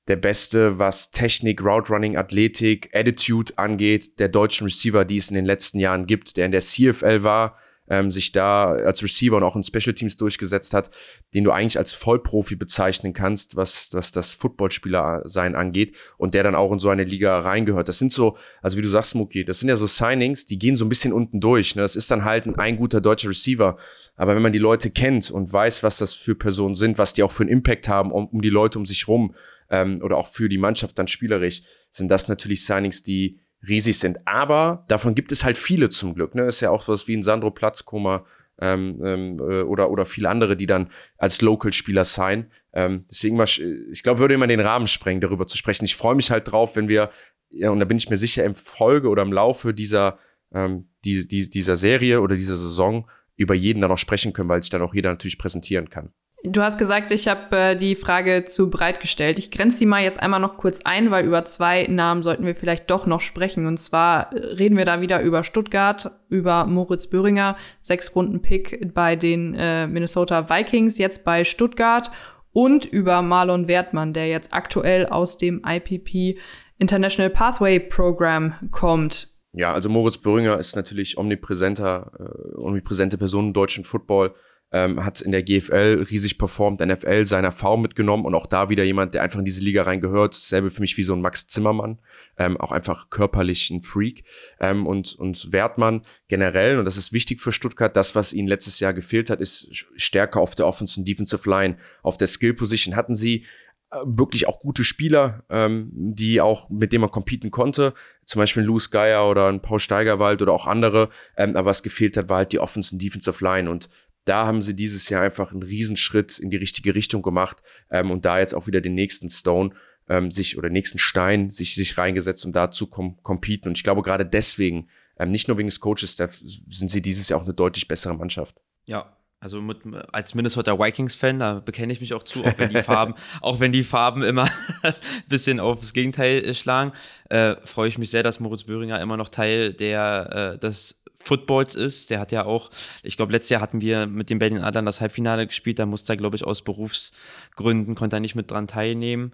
der Beste, was Technik, Route Running, Athletik, Attitude angeht, der deutschen Receiver, die es in den letzten Jahren gibt, der in der CFL war, ähm, sich da als Receiver und auch in Special Teams durchgesetzt hat, den du eigentlich als Vollprofi bezeichnen kannst, was, was das Footballspieler sein angeht und der dann auch in so eine Liga reingehört. Das sind so, also wie du sagst, Muki, das sind ja so Signings, die gehen so ein bisschen unten durch. Ne? Das ist dann halt ein, ein guter deutscher Receiver. Aber wenn man die Leute kennt und weiß, was das für Personen sind, was die auch für einen Impact haben um, um die Leute um sich rum ähm, oder auch für die Mannschaft dann spielerisch, sind das natürlich Signings, die riesig sind. Aber davon gibt es halt viele zum Glück. Ne? Ist ja auch was wie ein Sandro Platzkummer ähm, ähm, äh, oder, oder viele andere, die dann als Local-Spieler sein. Ähm, deswegen, mal, ich glaube, würde immer den Rahmen sprengen, darüber zu sprechen. Ich freue mich halt drauf, wenn wir, ja, und da bin ich mir sicher, im Folge oder im Laufe dieser, ähm, die, die, dieser Serie oder dieser Saison über jeden dann auch sprechen können, weil sich dann auch jeder natürlich präsentieren kann. Du hast gesagt, ich habe äh, die Frage zu breit gestellt. Ich grenze die mal jetzt einmal noch kurz ein, weil über zwei Namen sollten wir vielleicht doch noch sprechen. Und zwar äh, reden wir da wieder über Stuttgart, über Moritz Böhringer, sechs Runden Pick bei den äh, Minnesota Vikings, jetzt bei Stuttgart und über Marlon Wertmann, der jetzt aktuell aus dem IPP International Pathway Program kommt. Ja, also Moritz Böhringer ist natürlich omnipräsenter, äh, omnipräsente Person im deutschen Football ähm, hat in der GFL riesig performt, NFL seine Erfahrung mitgenommen und auch da wieder jemand, der einfach in diese Liga reingehört. Selbe für mich wie so ein Max Zimmermann, ähm, auch einfach körperlich ein Freak. Ähm, und, und Wertmann generell, und das ist wichtig für Stuttgart, das, was ihnen letztes Jahr gefehlt hat, ist Stärke auf der Offensive und Defensive Line. Auf der Skill Position hatten sie äh, wirklich auch gute Spieler, ähm, die auch, mit denen man competen konnte. Zum Beispiel ein Louis Geier oder ein Paul Steigerwald oder auch andere. Ähm, aber was gefehlt hat, war halt die Offensive und Defensive Line. Und da haben sie dieses Jahr einfach einen Riesenschritt in die richtige Richtung gemacht ähm, und da jetzt auch wieder den nächsten Stone ähm, sich oder nächsten Stein sich, sich reingesetzt, um da zu kom competen. Und ich glaube, gerade deswegen, ähm, nicht nur wegen des Coaches, sind sie dieses Jahr auch eine deutlich bessere Mannschaft. Ja, also mit, als Minnesota Vikings-Fan, da bekenne ich mich auch zu, auch wenn die Farben, auch wenn die Farben immer ein bisschen aufs Gegenteil schlagen, äh, freue ich mich sehr, dass Moritz Böhringer immer noch Teil der, äh, des Footballs ist. Der hat ja auch, ich glaube, letztes Jahr hatten wir mit den Berlin Adlern das Halbfinale gespielt. Da musste er, glaube ich, aus Berufsgründen, konnte er nicht mit dran teilnehmen.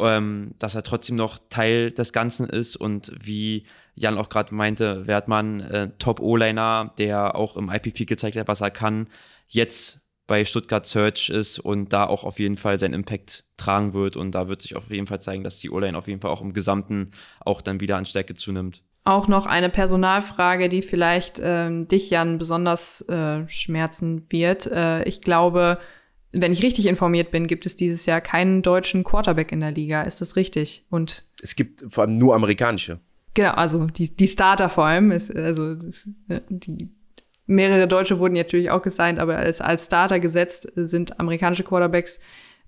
Ähm, dass er trotzdem noch Teil des Ganzen ist und wie Jan auch gerade meinte, Wertmann, äh, Top-O-Liner, der auch im IPP gezeigt hat, was er kann, jetzt bei Stuttgart Search ist und da auch auf jeden Fall seinen Impact tragen wird und da wird sich auf jeden Fall zeigen, dass die O-Line auf jeden Fall auch im Gesamten auch dann wieder an Stärke zunimmt. Auch noch eine Personalfrage, die vielleicht ähm, dich, Jan, besonders äh, schmerzen wird. Äh, ich glaube, wenn ich richtig informiert bin, gibt es dieses Jahr keinen deutschen Quarterback in der Liga. Ist das richtig? Und es gibt vor allem nur amerikanische. Genau, also die, die Starter vor allem. Ist, also ist, äh, die mehrere Deutsche wurden natürlich auch gesigned, aber als, als Starter gesetzt sind amerikanische Quarterbacks.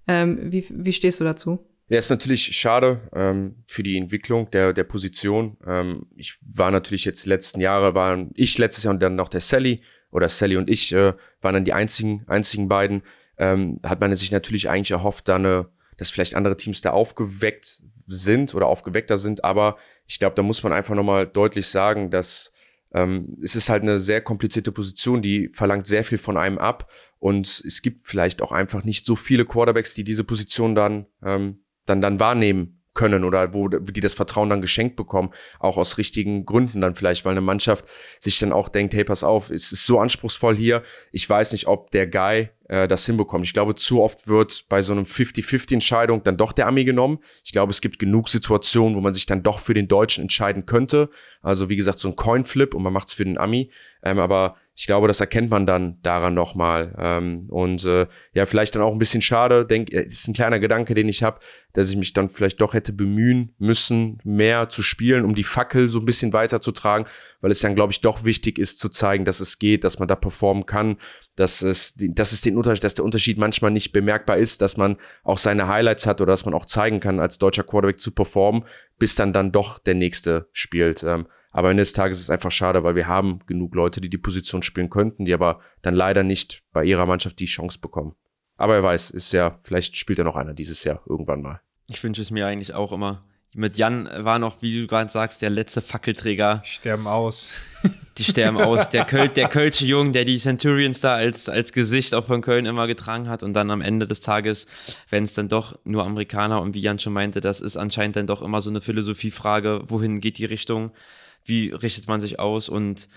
Ähm, wie, wie stehst du dazu? Ja, ist natürlich schade ähm, für die Entwicklung der, der Position. Ähm, ich war natürlich jetzt letzten Jahre, waren ich letztes Jahr und dann noch der Sally oder Sally und ich äh, waren dann die einzigen, einzigen beiden. Ähm, hat man sich natürlich eigentlich erhofft, dann, äh, dass vielleicht andere Teams da aufgeweckt sind oder aufgeweckter sind. Aber ich glaube, da muss man einfach nochmal deutlich sagen, dass ähm, es ist halt eine sehr komplizierte Position, die verlangt sehr viel von einem ab. Und es gibt vielleicht auch einfach nicht so viele Quarterbacks, die diese Position dann ähm, dann, dann wahrnehmen können oder wo die das Vertrauen dann geschenkt bekommen, auch aus richtigen Gründen dann vielleicht, weil eine Mannschaft sich dann auch denkt, hey, pass auf, es ist so anspruchsvoll hier, ich weiß nicht, ob der Guy äh, das hinbekommt. Ich glaube, zu oft wird bei so einem 50-50-Entscheidung dann doch der Ami genommen. Ich glaube, es gibt genug Situationen, wo man sich dann doch für den Deutschen entscheiden könnte. Also wie gesagt, so ein Coinflip und man macht es für den Ami. Ähm, aber ich glaube, das erkennt man dann daran nochmal. Ähm, und äh, ja, vielleicht dann auch ein bisschen schade. Denk, es ist ein kleiner Gedanke, den ich habe, dass ich mich dann vielleicht doch hätte bemühen müssen, mehr zu spielen, um die Fackel so ein bisschen weiterzutragen, weil es dann, glaube ich, doch wichtig ist zu zeigen, dass es geht, dass man da performen kann, dass es, dass es den Unterschied, dass der Unterschied manchmal nicht bemerkbar ist, dass man auch seine Highlights hat oder dass man auch zeigen kann, als deutscher Quarterback zu performen, bis dann dann doch der nächste spielt. Ähm, aber Ende des Tages ist es einfach schade, weil wir haben genug Leute, die die Position spielen könnten, die aber dann leider nicht bei ihrer Mannschaft die Chance bekommen. Aber wer weiß, ist ja, vielleicht spielt ja noch einer dieses Jahr irgendwann mal. Ich wünsche es mir eigentlich auch immer. Mit Jan war noch, wie du gerade sagst, der letzte Fackelträger. Die sterben aus. Die sterben aus. Der, Köl der Kölsche Jung, der die Centurions da als, als Gesicht auch von Köln immer getragen hat und dann am Ende des Tages, wenn es dann doch nur Amerikaner und wie Jan schon meinte, das ist anscheinend dann doch immer so eine Philosophiefrage, wohin geht die Richtung, wie richtet man sich aus und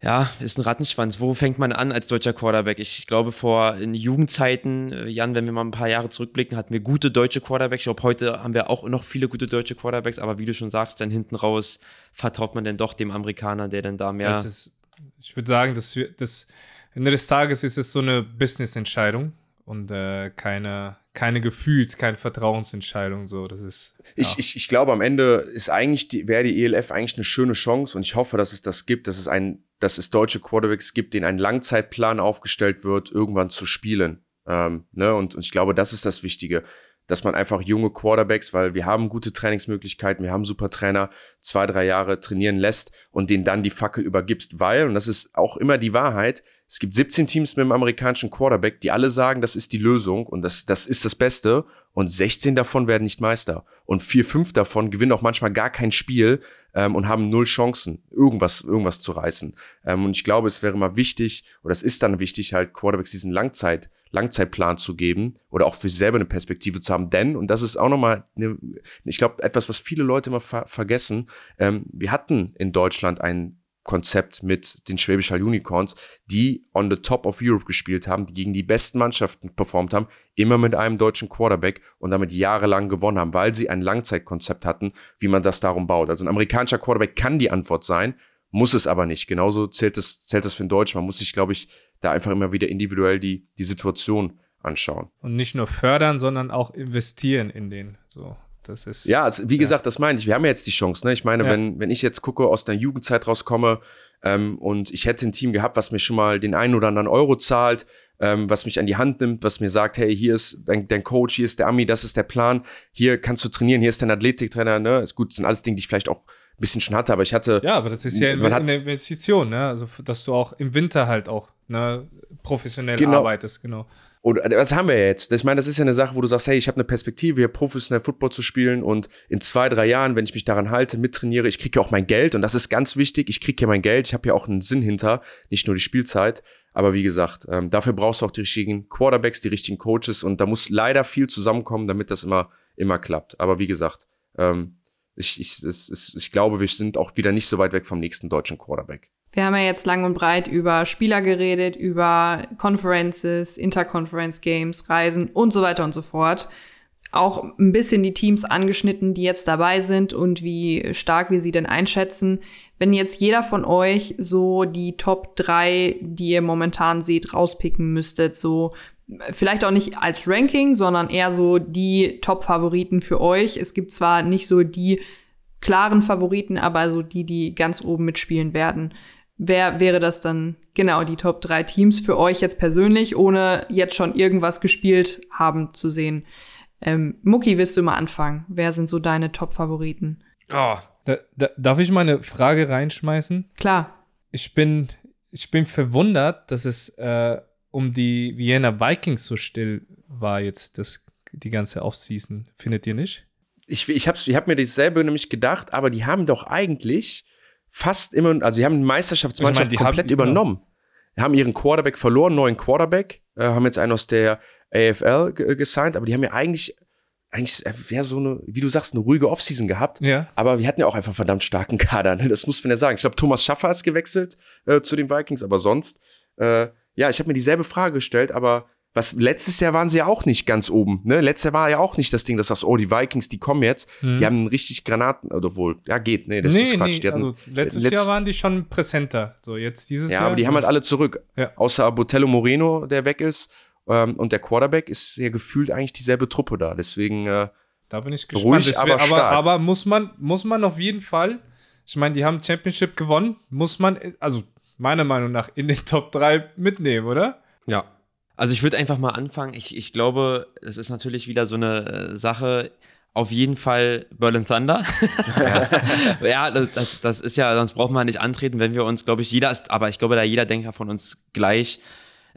ja, ist ein Rattenschwanz. Wo fängt man an als deutscher Quarterback? Ich glaube, vor in Jugendzeiten, äh, Jan, wenn wir mal ein paar Jahre zurückblicken, hatten wir gute deutsche Quarterbacks. Ich glaube, heute haben wir auch noch viele gute deutsche Quarterbacks, aber wie du schon sagst, dann hinten raus vertraut man dann doch dem Amerikaner, der dann da mehr. Ist, ich würde sagen, das, das Ende des Tages ist es so eine Business-Entscheidung und äh, keine, keine Gefühls-, keine Vertrauensentscheidung. So, das ist. Ja. Ich, ich, ich glaube, am Ende ist eigentlich die, wäre die ELF eigentlich eine schöne Chance und ich hoffe, dass es das gibt, dass es ein, dass es deutsche Quarterbacks gibt, denen ein Langzeitplan aufgestellt wird, irgendwann zu spielen. Ähm, ne? und, und ich glaube, das ist das Wichtige dass man einfach junge Quarterbacks, weil wir haben gute Trainingsmöglichkeiten, wir haben super Trainer, zwei, drei Jahre trainieren lässt und denen dann die Fackel übergibst, weil, und das ist auch immer die Wahrheit, es gibt 17 Teams mit dem amerikanischen Quarterback, die alle sagen, das ist die Lösung und das, das ist das Beste und 16 davon werden nicht Meister und vier, fünf davon gewinnen auch manchmal gar kein Spiel ähm, und haben null Chancen, irgendwas, irgendwas zu reißen. Ähm, und ich glaube, es wäre mal wichtig, oder es ist dann wichtig, halt Quarterbacks diesen Langzeit Langzeitplan zu geben oder auch für sich selber eine Perspektive zu haben. Denn, und das ist auch nochmal, ich glaube, etwas, was viele Leute immer ver vergessen, ähm, wir hatten in Deutschland ein Konzept mit den Schwäbisch Hall Unicorns, die on the top of Europe gespielt haben, die gegen die besten Mannschaften performt haben, immer mit einem deutschen Quarterback und damit jahrelang gewonnen haben, weil sie ein Langzeitkonzept hatten, wie man das darum baut. Also ein amerikanischer Quarterback kann die Antwort sein, muss es aber nicht. Genauso zählt es, zählt es für den Deutschen. Man muss sich, glaube ich, da einfach immer wieder individuell die, die Situation anschauen. Und nicht nur fördern, sondern auch investieren in den. So, das ist. Ja, also, wie ja. gesagt, das meine ich. Wir haben ja jetzt die Chance. Ne? Ich meine, ja. wenn, wenn ich jetzt gucke, aus der Jugendzeit rauskomme ähm, und ich hätte ein Team gehabt, was mir schon mal den einen oder anderen Euro zahlt, ähm, was mich an die Hand nimmt, was mir sagt, hey, hier ist dein, dein, Coach, hier ist der Ami, das ist der Plan, hier kannst du trainieren, hier ist dein Athletiktrainer, ne? Ist gut, das sind alles Dinge, die ich vielleicht auch ein bisschen schon hatte, aber ich hatte. Ja, aber das ist ja eine, eine Investition, ne? Also, dass du auch im Winter halt auch ne, professionell genau. arbeitest, genau. Und das haben wir jetzt. Ich meine, das ist ja eine Sache, wo du sagst, hey, ich habe eine Perspektive, hier professionell Football zu spielen und in zwei, drei Jahren, wenn ich mich daran halte, mittrainiere, ich kriege ja auch mein Geld und das ist ganz wichtig. Ich kriege ja mein Geld, ich habe ja auch einen Sinn hinter, nicht nur die Spielzeit. Aber wie gesagt, ähm, dafür brauchst du auch die richtigen Quarterbacks, die richtigen Coaches und da muss leider viel zusammenkommen, damit das immer, immer klappt. Aber wie gesagt, ähm, ich, ich, es, ich glaube, wir sind auch wieder nicht so weit weg vom nächsten deutschen Quarterback. Wir haben ja jetzt lang und breit über Spieler geredet, über Conferences, Interconference Games, Reisen und so weiter und so fort. Auch ein bisschen die Teams angeschnitten, die jetzt dabei sind und wie stark wir sie denn einschätzen. Wenn jetzt jeder von euch so die Top 3, die ihr momentan seht, rauspicken müsstet, so vielleicht auch nicht als Ranking, sondern eher so die Top-Favoriten für euch. Es gibt zwar nicht so die klaren Favoriten, aber so die, die ganz oben mitspielen werden. Wer wäre das dann genau die Top 3 Teams für euch jetzt persönlich, ohne jetzt schon irgendwas gespielt haben zu sehen? Ähm, Mucki, willst du mal anfangen? Wer sind so deine Top-Favoriten? Oh, da, da, darf ich mal eine Frage reinschmeißen? Klar. Ich bin, ich bin verwundert, dass es äh, um die Vienna Vikings so still war jetzt das, die ganze Offseason. Findet ihr nicht? Ich, ich habe ich hab mir dasselbe nämlich gedacht, aber die haben doch eigentlich fast immer, also die haben die Meisterschaftsmannschaft meine, komplett haben, übernommen. Genau. Haben ihren Quarterback verloren, neuen Quarterback, äh, haben jetzt einen aus der AFL gesigned, aber die haben ja eigentlich eigentlich wäre so eine, wie du sagst, eine ruhige Offseason gehabt. Ja. Aber wir hatten ja auch einfach verdammt starken Kader. Ne? Das muss man ja sagen. Ich glaube, Thomas Schaffer ist gewechselt äh, zu den Vikings, aber sonst äh, ja, ich habe mir dieselbe Frage gestellt, aber was letztes Jahr waren sie ja auch nicht ganz oben. Ne? Letztes Jahr war ja auch nicht das Ding, dass du sagst, oh, die Vikings, die kommen jetzt, mhm. die haben richtig Granaten, oder wohl, ja, geht, nee, das nee, ist Quatsch. Nee, also letztes letzt Jahr waren die schon präsenter. So, jetzt dieses ja, Jahr. Ja, aber die haben halt alle zurück. Ja. Außer Botello Moreno, der weg ist. Ähm, und der Quarterback ist ja gefühlt eigentlich dieselbe Truppe da. Deswegen. Äh, da bin ich gespannt. Ruhig, aber, aber, aber muss man, muss man auf jeden Fall, ich meine, die haben Championship gewonnen, muss man, also meiner Meinung nach in den Top 3 mitnehmen, oder? Ja. Also ich würde einfach mal anfangen. Ich, ich glaube, es ist natürlich wieder so eine äh, Sache. Auf jeden Fall Berlin Thunder. Ja, ja das, das, ist ja, sonst braucht man nicht antreten, wenn wir uns, glaube ich, jeder ist, aber ich glaube, da jeder Denker von uns gleich,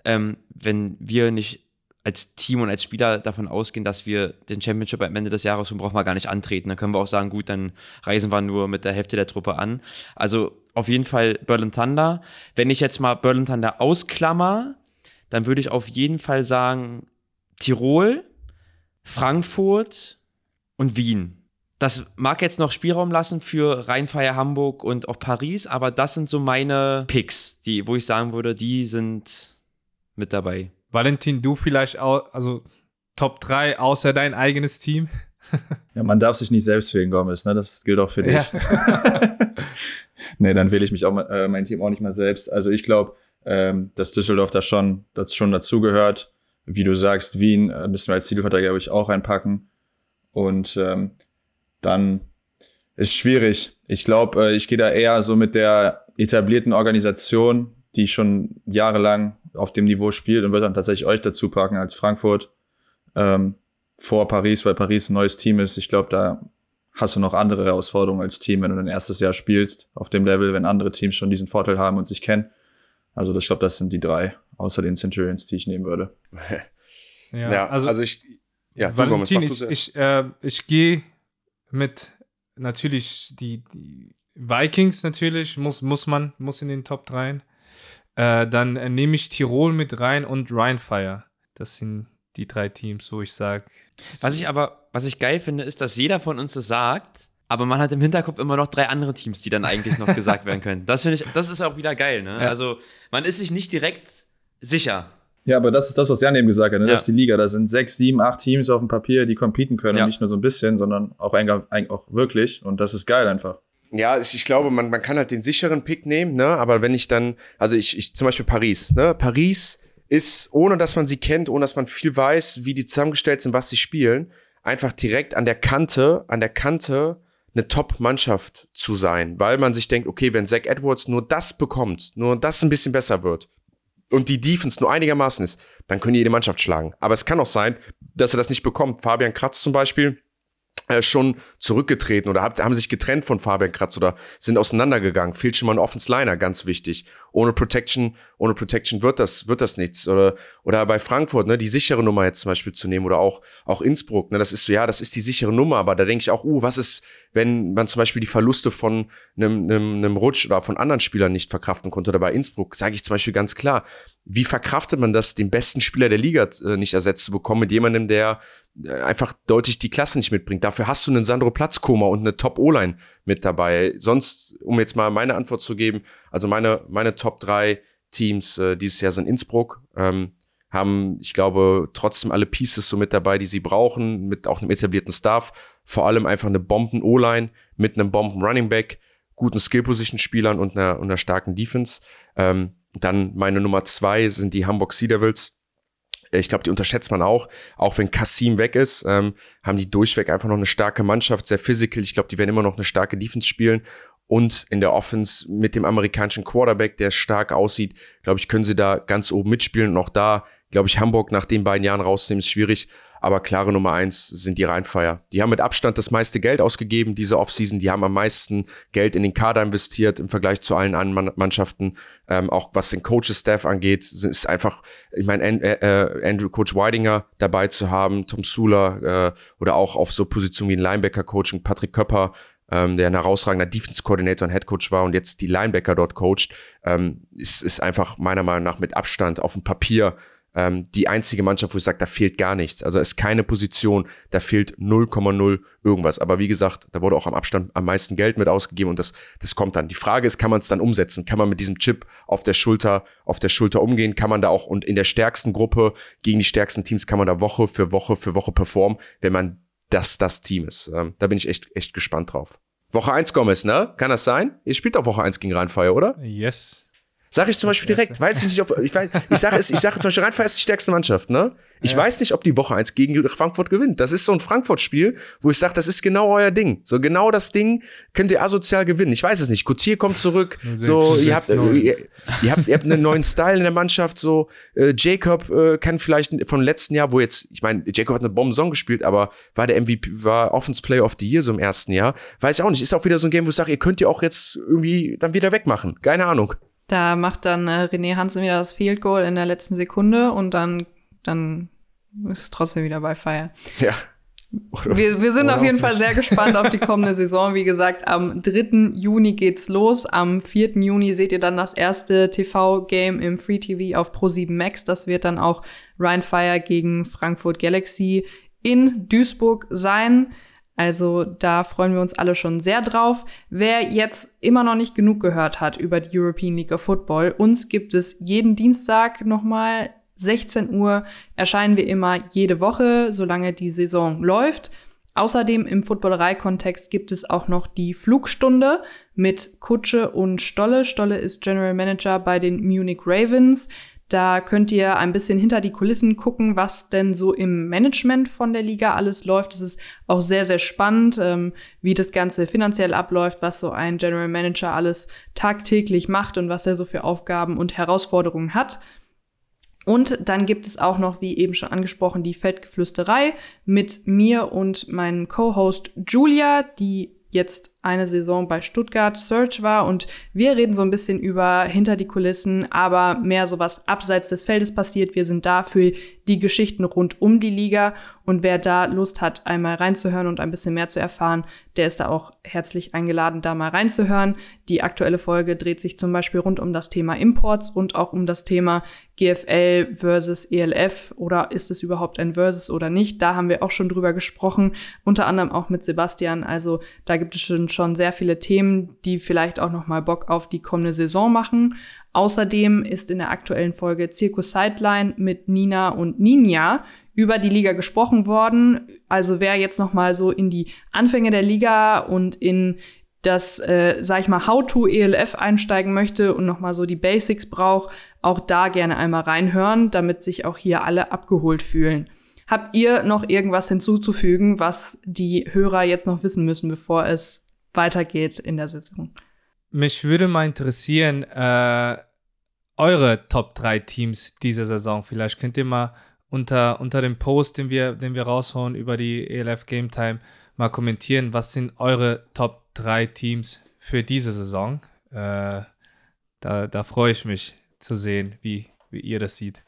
ähm, wenn wir nicht als Team und als Spieler davon ausgehen, dass wir den Championship am Ende des Jahres und brauchen wir gar nicht antreten. Dann können wir auch sagen, gut, dann reisen wir nur mit der Hälfte der Truppe an. Also auf jeden Fall Berlin Thunder. Wenn ich jetzt mal Berlin Thunder ausklammer, dann würde ich auf jeden Fall sagen Tirol, Frankfurt und Wien. Das mag jetzt noch Spielraum lassen für Rheinfeier Hamburg und auch Paris, aber das sind so meine Picks, die, wo ich sagen würde, die sind mit dabei. Valentin, du vielleicht auch, also Top 3 außer dein eigenes Team? ja, man darf sich nicht selbst wählen, Gomez, ne? Das gilt auch für dich. Ja. nee, dann wähle ich mich auch äh, mein Team auch nicht mal selbst. Also ich glaube, ähm, dass Düsseldorf da schon, das schon dazugehört. Wie du sagst, Wien äh, müssen wir als Titelverteidiger, glaube ich, auch reinpacken. Und ähm, dann ist schwierig. Ich glaube, äh, ich gehe da eher so mit der etablierten Organisation, die schon jahrelang auf dem Niveau spielt und wird dann tatsächlich euch dazu packen als Frankfurt ähm, vor Paris, weil Paris ein neues Team ist. Ich glaube, da hast du noch andere Herausforderungen als Team, wenn du dein erstes Jahr spielst auf dem Level, wenn andere Teams schon diesen Vorteil haben und sich kennen. Also ich glaube, das sind die drei, außer den Centurions, die ich nehmen würde. ja, ja, also, also ich, ja, Valentin, ich, ich, äh, ich gehe mit natürlich die, die Vikings natürlich, muss, muss man, muss in den Top 3. Äh, dann äh, nehme ich Tirol mit rein und Rheinfire. Das sind die drei Teams, wo ich sage. Was ich aber, was ich geil finde, ist, dass jeder von uns das sagt, aber man hat im Hinterkopf immer noch drei andere Teams, die dann eigentlich noch gesagt werden können. Das finde ich, das ist auch wieder geil, ne? Ja. Also man ist sich nicht direkt sicher. Ja, aber das ist das, was Jan eben gesagt hat, ne? Ja. das ist die Liga. Da sind sechs, sieben, acht Teams auf dem Papier, die competen können ja. und nicht nur so ein bisschen, sondern auch, auch wirklich. Und das ist geil einfach. Ja, ich glaube, man, man kann halt den sicheren Pick nehmen, ne? Aber wenn ich dann, also ich, ich zum Beispiel Paris, ne? Paris ist, ohne dass man sie kennt, ohne dass man viel weiß, wie die zusammengestellt sind, was sie spielen, einfach direkt an der Kante, an der Kante eine Top-Mannschaft zu sein, weil man sich denkt, okay, wenn Zach Edwards nur das bekommt, nur das ein bisschen besser wird und die Defense nur einigermaßen ist, dann können die jede Mannschaft schlagen. Aber es kann auch sein, dass er das nicht bekommt. Fabian Kratz zum Beispiel, schon zurückgetreten oder haben sich getrennt von Fabian Kratz oder sind auseinandergegangen. Fehlt schon mal ein Offense Liner, ganz wichtig. Ohne Protection, ohne Protection wird das, wird das nichts. Oder, oder bei Frankfurt, ne, die sichere Nummer jetzt zum Beispiel zu nehmen oder auch, auch Innsbruck, ne, das ist so, ja, das ist die sichere Nummer, aber da denke ich auch, uh, was ist, wenn man zum Beispiel die Verluste von einem, einem, einem Rutsch oder von anderen Spielern nicht verkraften konnte oder bei Innsbruck, sage ich zum Beispiel ganz klar, wie verkraftet man das, den besten Spieler der Liga äh, nicht ersetzt zu bekommen mit jemandem, der äh, einfach deutlich die Klasse nicht mitbringt? Dafür hast du einen Sandro Platzkoma und eine Top-O-Line mit dabei. Sonst, um jetzt mal meine Antwort zu geben, also meine, meine Top 3 Teams äh, dieses Jahr sind Innsbruck, ähm, haben, ich glaube, trotzdem alle Pieces so mit dabei, die sie brauchen, mit auch einem etablierten Staff. Vor allem einfach eine Bomben-O-Line mit einem Bomben-Running-Back, guten Skill-Position-Spielern und einer, und einer starken Defense. Ähm, dann meine Nummer zwei sind die Hamburg Sea Devils. Ich glaube, die unterschätzt man auch. Auch wenn Kassim weg ist, ähm, haben die durchweg einfach noch eine starke Mannschaft, sehr physical. Ich glaube, die werden immer noch eine starke Defense spielen. Und in der Offense mit dem amerikanischen Quarterback, der stark aussieht, glaube ich, können sie da ganz oben mitspielen. Und auch da, glaube ich, Hamburg nach den beiden Jahren rauszunehmen, ist schwierig. Aber klare Nummer eins sind die Rheinfeier. Die haben mit Abstand das meiste Geld ausgegeben diese Offseason. Die haben am meisten Geld in den Kader investiert im Vergleich zu allen anderen Mannschaften. Ähm, auch was den Coaches-Staff angeht, ist einfach, ich meine, äh, äh, Andrew Coach Weidinger dabei zu haben, Tom Sula äh, oder auch auf so Positionen wie ein Linebacker-Coach, Patrick Köpper, ähm, der ein herausragender Defense-Coordinator und Headcoach war und jetzt die Linebacker dort coacht, ähm, ist, ist einfach meiner Meinung nach mit Abstand auf dem Papier ähm, die einzige Mannschaft, wo ich sage, da fehlt gar nichts. Also es ist keine Position, da fehlt 0,0 irgendwas. Aber wie gesagt, da wurde auch am Abstand am meisten Geld mit ausgegeben und das, das kommt dann. Die Frage ist, kann man es dann umsetzen? Kann man mit diesem Chip auf der Schulter, auf der Schulter umgehen? Kann man da auch und in der stärksten Gruppe gegen die stärksten Teams kann man da Woche für Woche für Woche performen, wenn man das das Team ist. Ähm, da bin ich echt, echt gespannt drauf. Woche 1 Gomez, ne? Kann das sein? Ihr spielt doch Woche 1 gegen Rheinfeier, oder? Yes. Sag ich zum Beispiel direkt. Weiß ich nicht, ob, ich weiß, ich sage es, ich sage zum Beispiel, Rheinfeier ist die stärkste Mannschaft, ne? Ich ja. weiß nicht, ob die Woche eins gegen Frankfurt gewinnt. Das ist so ein Frankfurt-Spiel, wo ich sage, das ist genau euer Ding. So genau das Ding könnt ihr asozial gewinnen. Ich weiß es nicht. Coutier kommt zurück. so, ihr habt, ihr, ihr, habt, ihr habt einen neuen Style in der Mannschaft. So, äh, Jacob äh, kann vielleicht vom letzten Jahr, wo jetzt, ich meine, Jacob hat eine Bomben-Song gespielt, aber war der MVP, war Offense Player of the Year so im ersten Jahr. Weiß ich auch nicht. Ist auch wieder so ein Game, wo ich sage, ihr könnt ihr auch jetzt irgendwie dann wieder wegmachen. Keine Ahnung. Da macht dann äh, René Hansen wieder das Field Goal in der letzten Sekunde und dann, dann ist trotzdem wieder bei Fire. Ja. Oder, wir, wir sind auf jeden Fall sehr gespannt auf die kommende Saison. Wie gesagt, am 3. Juni geht's los. Am 4. Juni seht ihr dann das erste TV-Game im Free TV auf Pro7 Max. Das wird dann auch Ryan Fire gegen Frankfurt Galaxy in Duisburg sein. Also da freuen wir uns alle schon sehr drauf. Wer jetzt immer noch nicht genug gehört hat über die European League of Football, uns gibt es jeden Dienstag nochmal 16 Uhr erscheinen wir immer jede Woche, solange die Saison läuft. Außerdem im Footballerei-Kontext gibt es auch noch die Flugstunde mit Kutsche und Stolle. Stolle ist General Manager bei den Munich Ravens. Da könnt ihr ein bisschen hinter die Kulissen gucken, was denn so im Management von der Liga alles läuft. Es ist auch sehr, sehr spannend, ähm, wie das Ganze finanziell abläuft, was so ein General Manager alles tagtäglich macht und was er so für Aufgaben und Herausforderungen hat. Und dann gibt es auch noch, wie eben schon angesprochen, die Feldgeflüsterei mit mir und meinem Co-Host Julia, die jetzt eine Saison bei Stuttgart Search war und wir reden so ein bisschen über hinter die Kulissen, aber mehr so was abseits des Feldes passiert. Wir sind da für die Geschichten rund um die Liga und wer da Lust hat, einmal reinzuhören und ein bisschen mehr zu erfahren, der ist da auch herzlich eingeladen, da mal reinzuhören. Die aktuelle Folge dreht sich zum Beispiel rund um das Thema Imports und auch um das Thema GFL versus ELF oder ist es überhaupt ein Versus oder nicht. Da haben wir auch schon drüber gesprochen, unter anderem auch mit Sebastian. Also da gibt es schon schon sehr viele Themen, die vielleicht auch noch mal Bock auf die kommende Saison machen. Außerdem ist in der aktuellen Folge Circus Sideline mit Nina und Ninja über die Liga gesprochen worden. Also wer jetzt noch mal so in die Anfänge der Liga und in das, äh, sag ich mal, How-to ELF einsteigen möchte und noch mal so die Basics braucht, auch da gerne einmal reinhören, damit sich auch hier alle abgeholt fühlen. Habt ihr noch irgendwas hinzuzufügen, was die Hörer jetzt noch wissen müssen, bevor es weitergeht in der Saison. Mich würde mal interessieren, äh, eure Top 3 Teams dieser Saison. Vielleicht könnt ihr mal unter, unter dem Post, den wir, den wir raushauen über die ELF Game Time, mal kommentieren, was sind eure Top 3 Teams für diese Saison. Äh, da, da freue ich mich zu sehen, wie, wie ihr das seht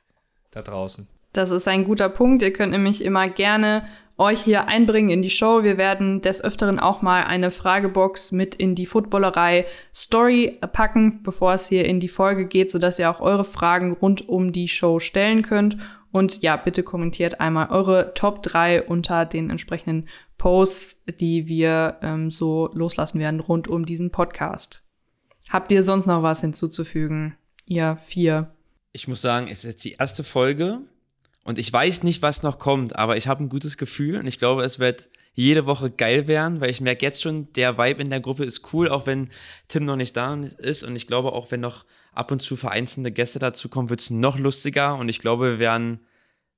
da draußen. Das ist ein guter Punkt. Ihr könnt nämlich immer gerne euch hier einbringen in die Show. Wir werden des Öfteren auch mal eine Fragebox mit in die Footballerei Story packen, bevor es hier in die Folge geht, sodass ihr auch eure Fragen rund um die Show stellen könnt. Und ja, bitte kommentiert einmal eure Top 3 unter den entsprechenden Posts, die wir ähm, so loslassen werden rund um diesen Podcast. Habt ihr sonst noch was hinzuzufügen? Ihr vier. Ich muss sagen, es ist jetzt die erste Folge und ich weiß nicht, was noch kommt, aber ich habe ein gutes Gefühl und ich glaube, es wird jede Woche geil werden, weil ich merke jetzt schon, der Vibe in der Gruppe ist cool, auch wenn Tim noch nicht da ist. Und ich glaube, auch wenn noch ab und zu vereinzelte Gäste dazukommen, wird es noch lustiger. Und ich glaube, wir werden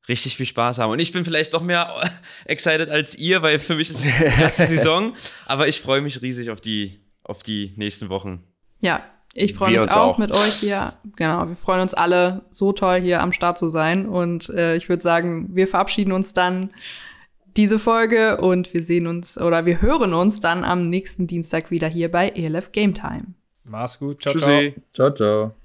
richtig viel Spaß haben. Und ich bin vielleicht doch mehr excited als ihr, weil für mich ist es die erste Saison. Aber ich freue mich riesig auf die, auf die nächsten Wochen. Ja, ich freue mich auch, auch, mit euch hier. Genau, wir freuen uns alle, so toll hier am Start zu sein. Und äh, ich würde sagen, wir verabschieden uns dann diese Folge und wir sehen uns oder wir hören uns dann am nächsten Dienstag wieder hier bei ELF Game Time. Mach's gut. Ciao, Tschüssi. ciao. Ciao, ciao.